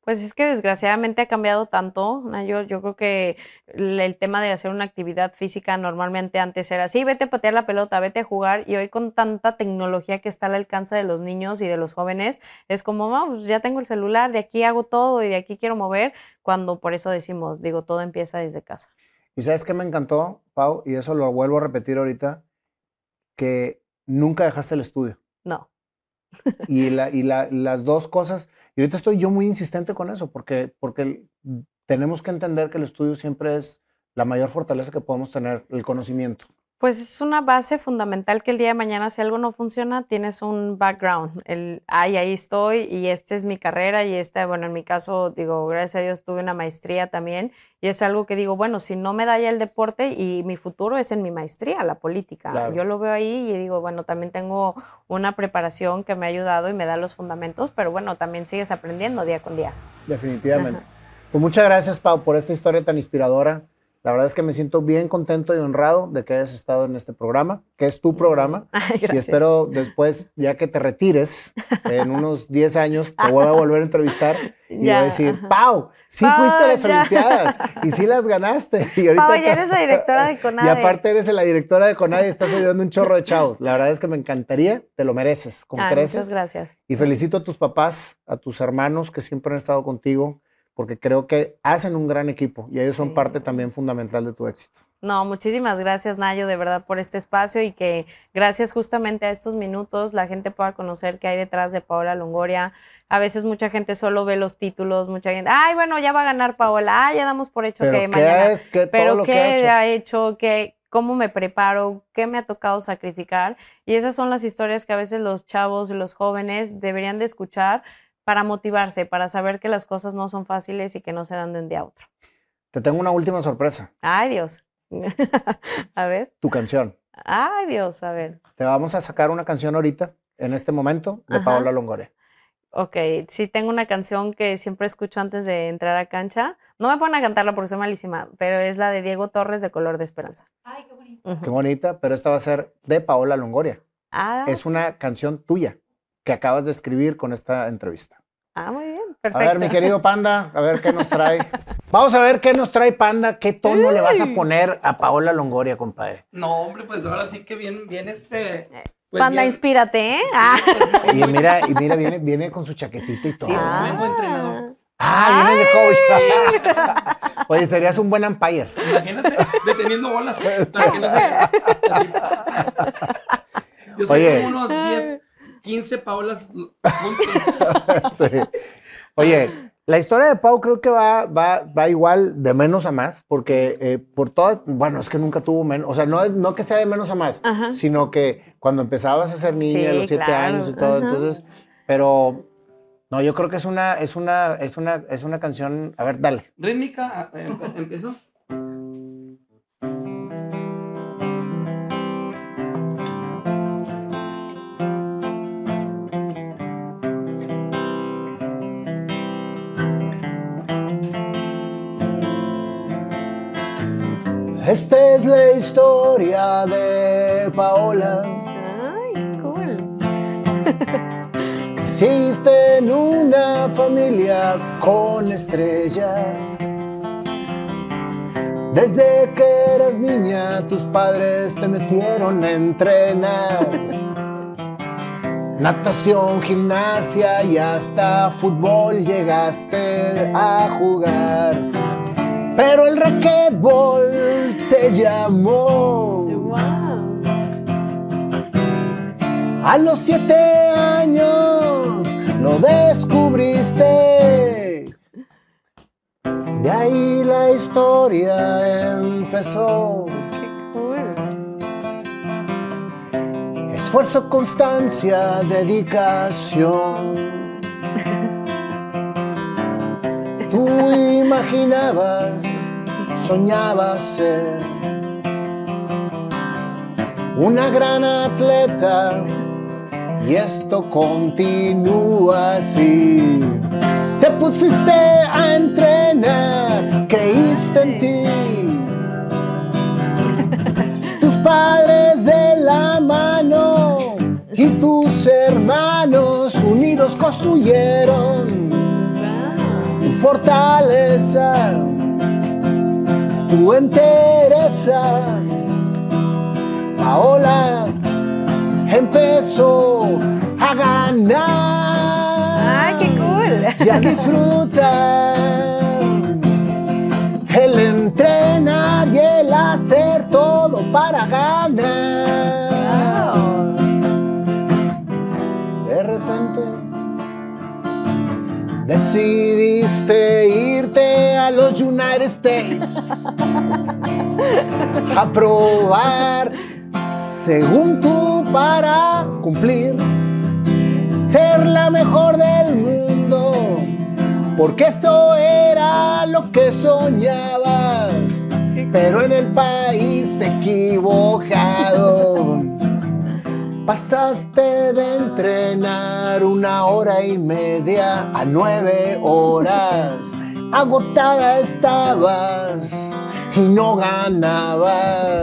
Pues es que desgraciadamente ha cambiado tanto, Yo, yo creo que el tema de hacer una actividad física normalmente antes era así, vete a patear la pelota, vete a jugar, y hoy con tanta tecnología que está al alcance de los niños y de los jóvenes, es como, vamos, ya tengo el celular, de aquí hago todo y de aquí quiero mover, cuando por eso decimos, digo, todo empieza desde casa.
Y sabes qué me encantó, Pau, y eso lo vuelvo a repetir ahorita, que nunca dejaste el estudio.
No.
y la, y la, las dos cosas, y ahorita estoy yo muy insistente con eso, porque, porque tenemos que entender que el estudio siempre es la mayor fortaleza que podemos tener, el conocimiento.
Pues es una base fundamental que el día de mañana si algo no funciona, tienes un background. El, ay, ahí estoy y esta es mi carrera y esta, bueno, en mi caso, digo, gracias a Dios tuve una maestría también y es algo que digo, bueno, si no me da ya el deporte y mi futuro es en mi maestría, la política. Yo lo veo ahí y digo, bueno, también tengo una preparación que me ha ayudado y me da los fundamentos, pero bueno, también sigues aprendiendo día con día.
Definitivamente. Pues muchas gracias, Pau, por esta historia tan inspiradora. La verdad es que me siento bien contento y honrado de que hayas estado en este programa, que es tu programa. y espero después, ya que te retires, en unos 10 años, te voy a volver a entrevistar y a decir, Pau, sí fuiste a las Olimpiadas y sí las ganaste. Y
ahorita Pau, ya eres la directora de CONADE.
Y aparte eres la directora de CONADE y estás ayudando un chorro de chavos. La verdad es que me encantaría, te lo mereces, con creces.
Muchas gracias.
Y felicito a tus papás, a tus hermanos que siempre han estado contigo porque creo que hacen un gran equipo y ellos son parte también fundamental de tu éxito.
No, muchísimas gracias Nayo, de verdad, por este espacio y que gracias justamente a estos minutos la gente pueda conocer qué hay detrás de Paola Longoria. A veces mucha gente solo ve los títulos, mucha gente, ay, bueno, ya va a ganar Paola, ah, ya damos por hecho que mañana.
Es, ¿Qué,
pero
qué
ha hecho, qué, cómo me preparo, qué me ha tocado sacrificar. Y esas son las historias que a veces los chavos y los jóvenes deberían de escuchar para motivarse, para saber que las cosas no son fáciles y que no se dan de un día a otro.
Te tengo una última sorpresa.
Ay, Dios. a ver.
Tu canción.
Ay, Dios, a ver.
Te vamos a sacar una canción ahorita, en este momento, de Paola Longoria.
Ok, sí tengo una canción que siempre escucho antes de entrar a cancha. No me ponen a cantarla porque soy malísima, pero es la de Diego Torres de Color de Esperanza.
Ay, qué bonita.
Qué bonita, pero esta va a ser de Paola Longoria.
Ah,
es una canción tuya que acabas de escribir con esta entrevista.
Ah, muy bien, perfecto.
A ver, mi querido Panda, a ver qué nos trae. Vamos a ver qué nos trae Panda, qué tono le vas a poner a Paola Longoria, compadre.
No, hombre, pues ahora sí que bien, bien este...
Pues Panda, inspírate, ¿eh?
Ah. y mira, y mira, viene, viene con su chaquetita y todo.
Sí, ah. vengo entrenador.
Ah, viene de coach. Oye, serías un buen umpire.
Imagínate, deteniendo bolas. Para que no Yo soy
Oye.
como unos 10 15 Paolas juntos.
sí. Oye, la historia de Pau creo que va, va, va igual de menos a más, porque eh, por todas, bueno, es que nunca tuvo menos, o sea, no, no que sea de menos a más,
Ajá.
sino que cuando empezabas a ser niña, a
Sí,
los siete
claro,
años y todo,
ajá.
entonces, pero no, yo creo que es una, es una, es una, es una canción, a ver, dale.
Rítmica, eh, empe- empiezo.
Esta es la historia de Paola.
Ay, cool.
Naciste en una familia con estrella. Desde que eras niña, tus padres te metieron a entrenar. Natación, gimnasia y hasta fútbol llegaste a jugar. Pero el racquetball te llamó.
Wow.
A los siete años lo descubriste. De ahí la historia empezó.
Qué cool.
Esfuerzo, constancia, dedicación. Tú imaginabas, soñabas ser una gran atleta y esto continúa así. Te pusiste a entrenar, creíste en ti. Tus padres de la mano y tus hermanos unidos construyeron fortaleza, tu entereza. Paola empezó a ganar
Ay, qué cool.
y a disfrutar el entrenar y el hacer todo para ganar. Decidiste irte a los United States a probar según tú para cumplir ser la mejor del mundo porque eso era lo que soñabas pero en el país equivocado Pasaste de entrenar una hora y media a nueve horas. Agotada estabas y no ganabas.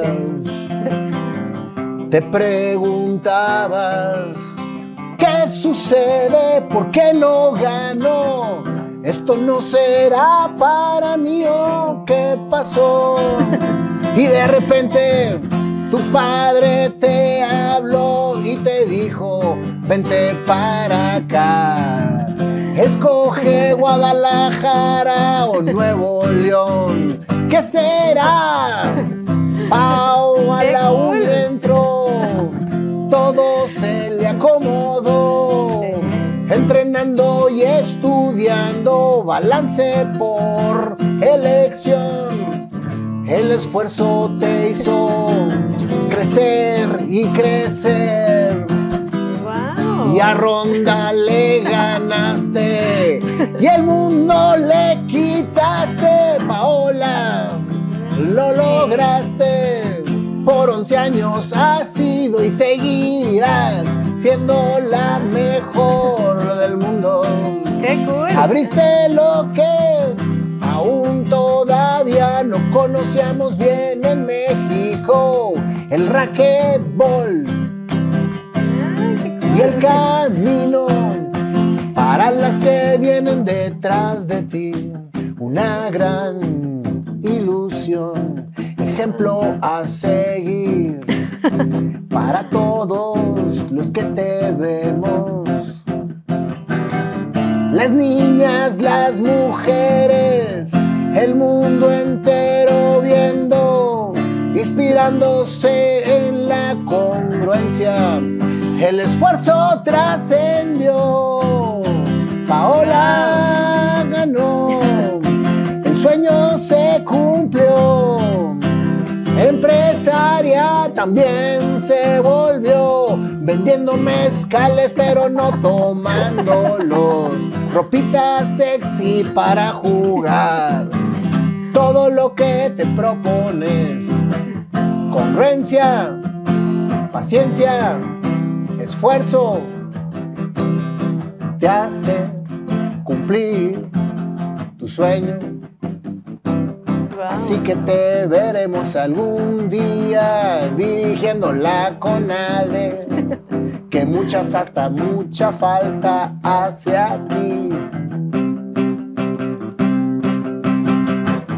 Te preguntabas, ¿qué sucede? ¿Por qué no ganó? Esto no será para mí o qué pasó. Y de repente tu padre te vente para acá. Escoge Guadalajara o Nuevo León. ¿Qué será? Pau a
¡Qué
la
cool!
Entró. Todo se le acomodó. Entrenando y estudiando, balance por elección. El esfuerzo te hizo crecer y crecer. Y a Ronda le ganaste. Y el mundo le quitaste, Paola. Lo lograste. Por 11 años has sido y seguirás siendo la mejor del mundo.
Qué cool.
Abriste lo que aún todavía no conocíamos bien en México, el racquetball. Y el camino para las que vienen detrás de ti. Una gran ilusión, ejemplo a seguir para todos los que te vemos. Las niñas, las mujeres, el mundo entero viendo, inspirándose en la congruencia. El esfuerzo trascendió. Paola mano, el sueño se cumplió. Empresaria también se volvió, vendiendo mezcales pero no tomándolos. Ropita sexy para jugar, todo lo que te propones. Congruencia, paciencia, esfuerzo, te hace cumplir tu sueño. Así que te veremos algún día dirigiendo la CONADE. Que mucha falta, mucha falta hace aquí.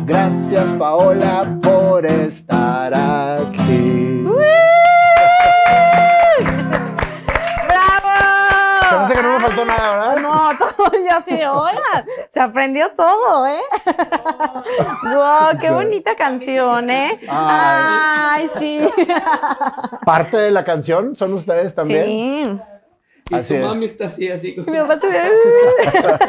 Gracias Paola por estar aquí. No me faltó nada, ¿verdad?
No, todo yo así, oigan, se aprendió todo, ¿eh? ¡Wow! ¡Qué bonita canción, ¿eh? ¡Ay, sí!
Parte de la canción son ustedes también.
Sí.
Y
Así es.
mami está así, así. como-
Mi papá se ve-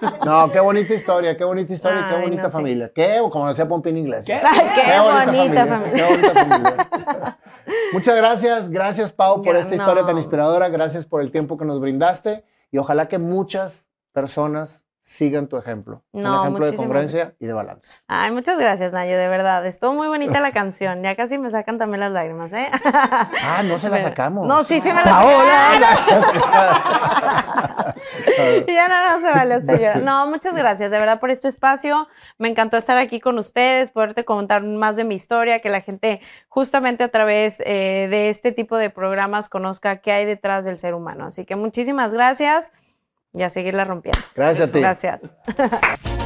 No, qué bonita historia, qué bonita historia, qué bonita
no, sí.
familia. Qué, o como decía Pompín.
Ay, qué, bonita, familia.
Qué bonita familia. Muchas gracias, gracias Pau por
Ya,
esta historia tan inspiradora, gracias por el tiempo que nos brindaste y ojalá que muchas personas sigan tu ejemplo. un
No,
ejemplo de congruencia y de balance.
Ay, muchas gracias, Nayo, de verdad. Estuvo muy bonita la canción. Ya casi me sacan también las lágrimas, ¿eh?
Ah, no se la sacamos.
No, sí, sí me la
Paola.
Ya no, no se vale llorar. No, muchas gracias de verdad por este espacio. Me encantó estar aquí con ustedes, poderte contar más de mi historia, que la gente justamente a través eh, de este tipo de programas conozca qué hay detrás del ser humano. Así que muchísimas gracias y a seguirla rompiendo.
Gracias a ti.
Gracias.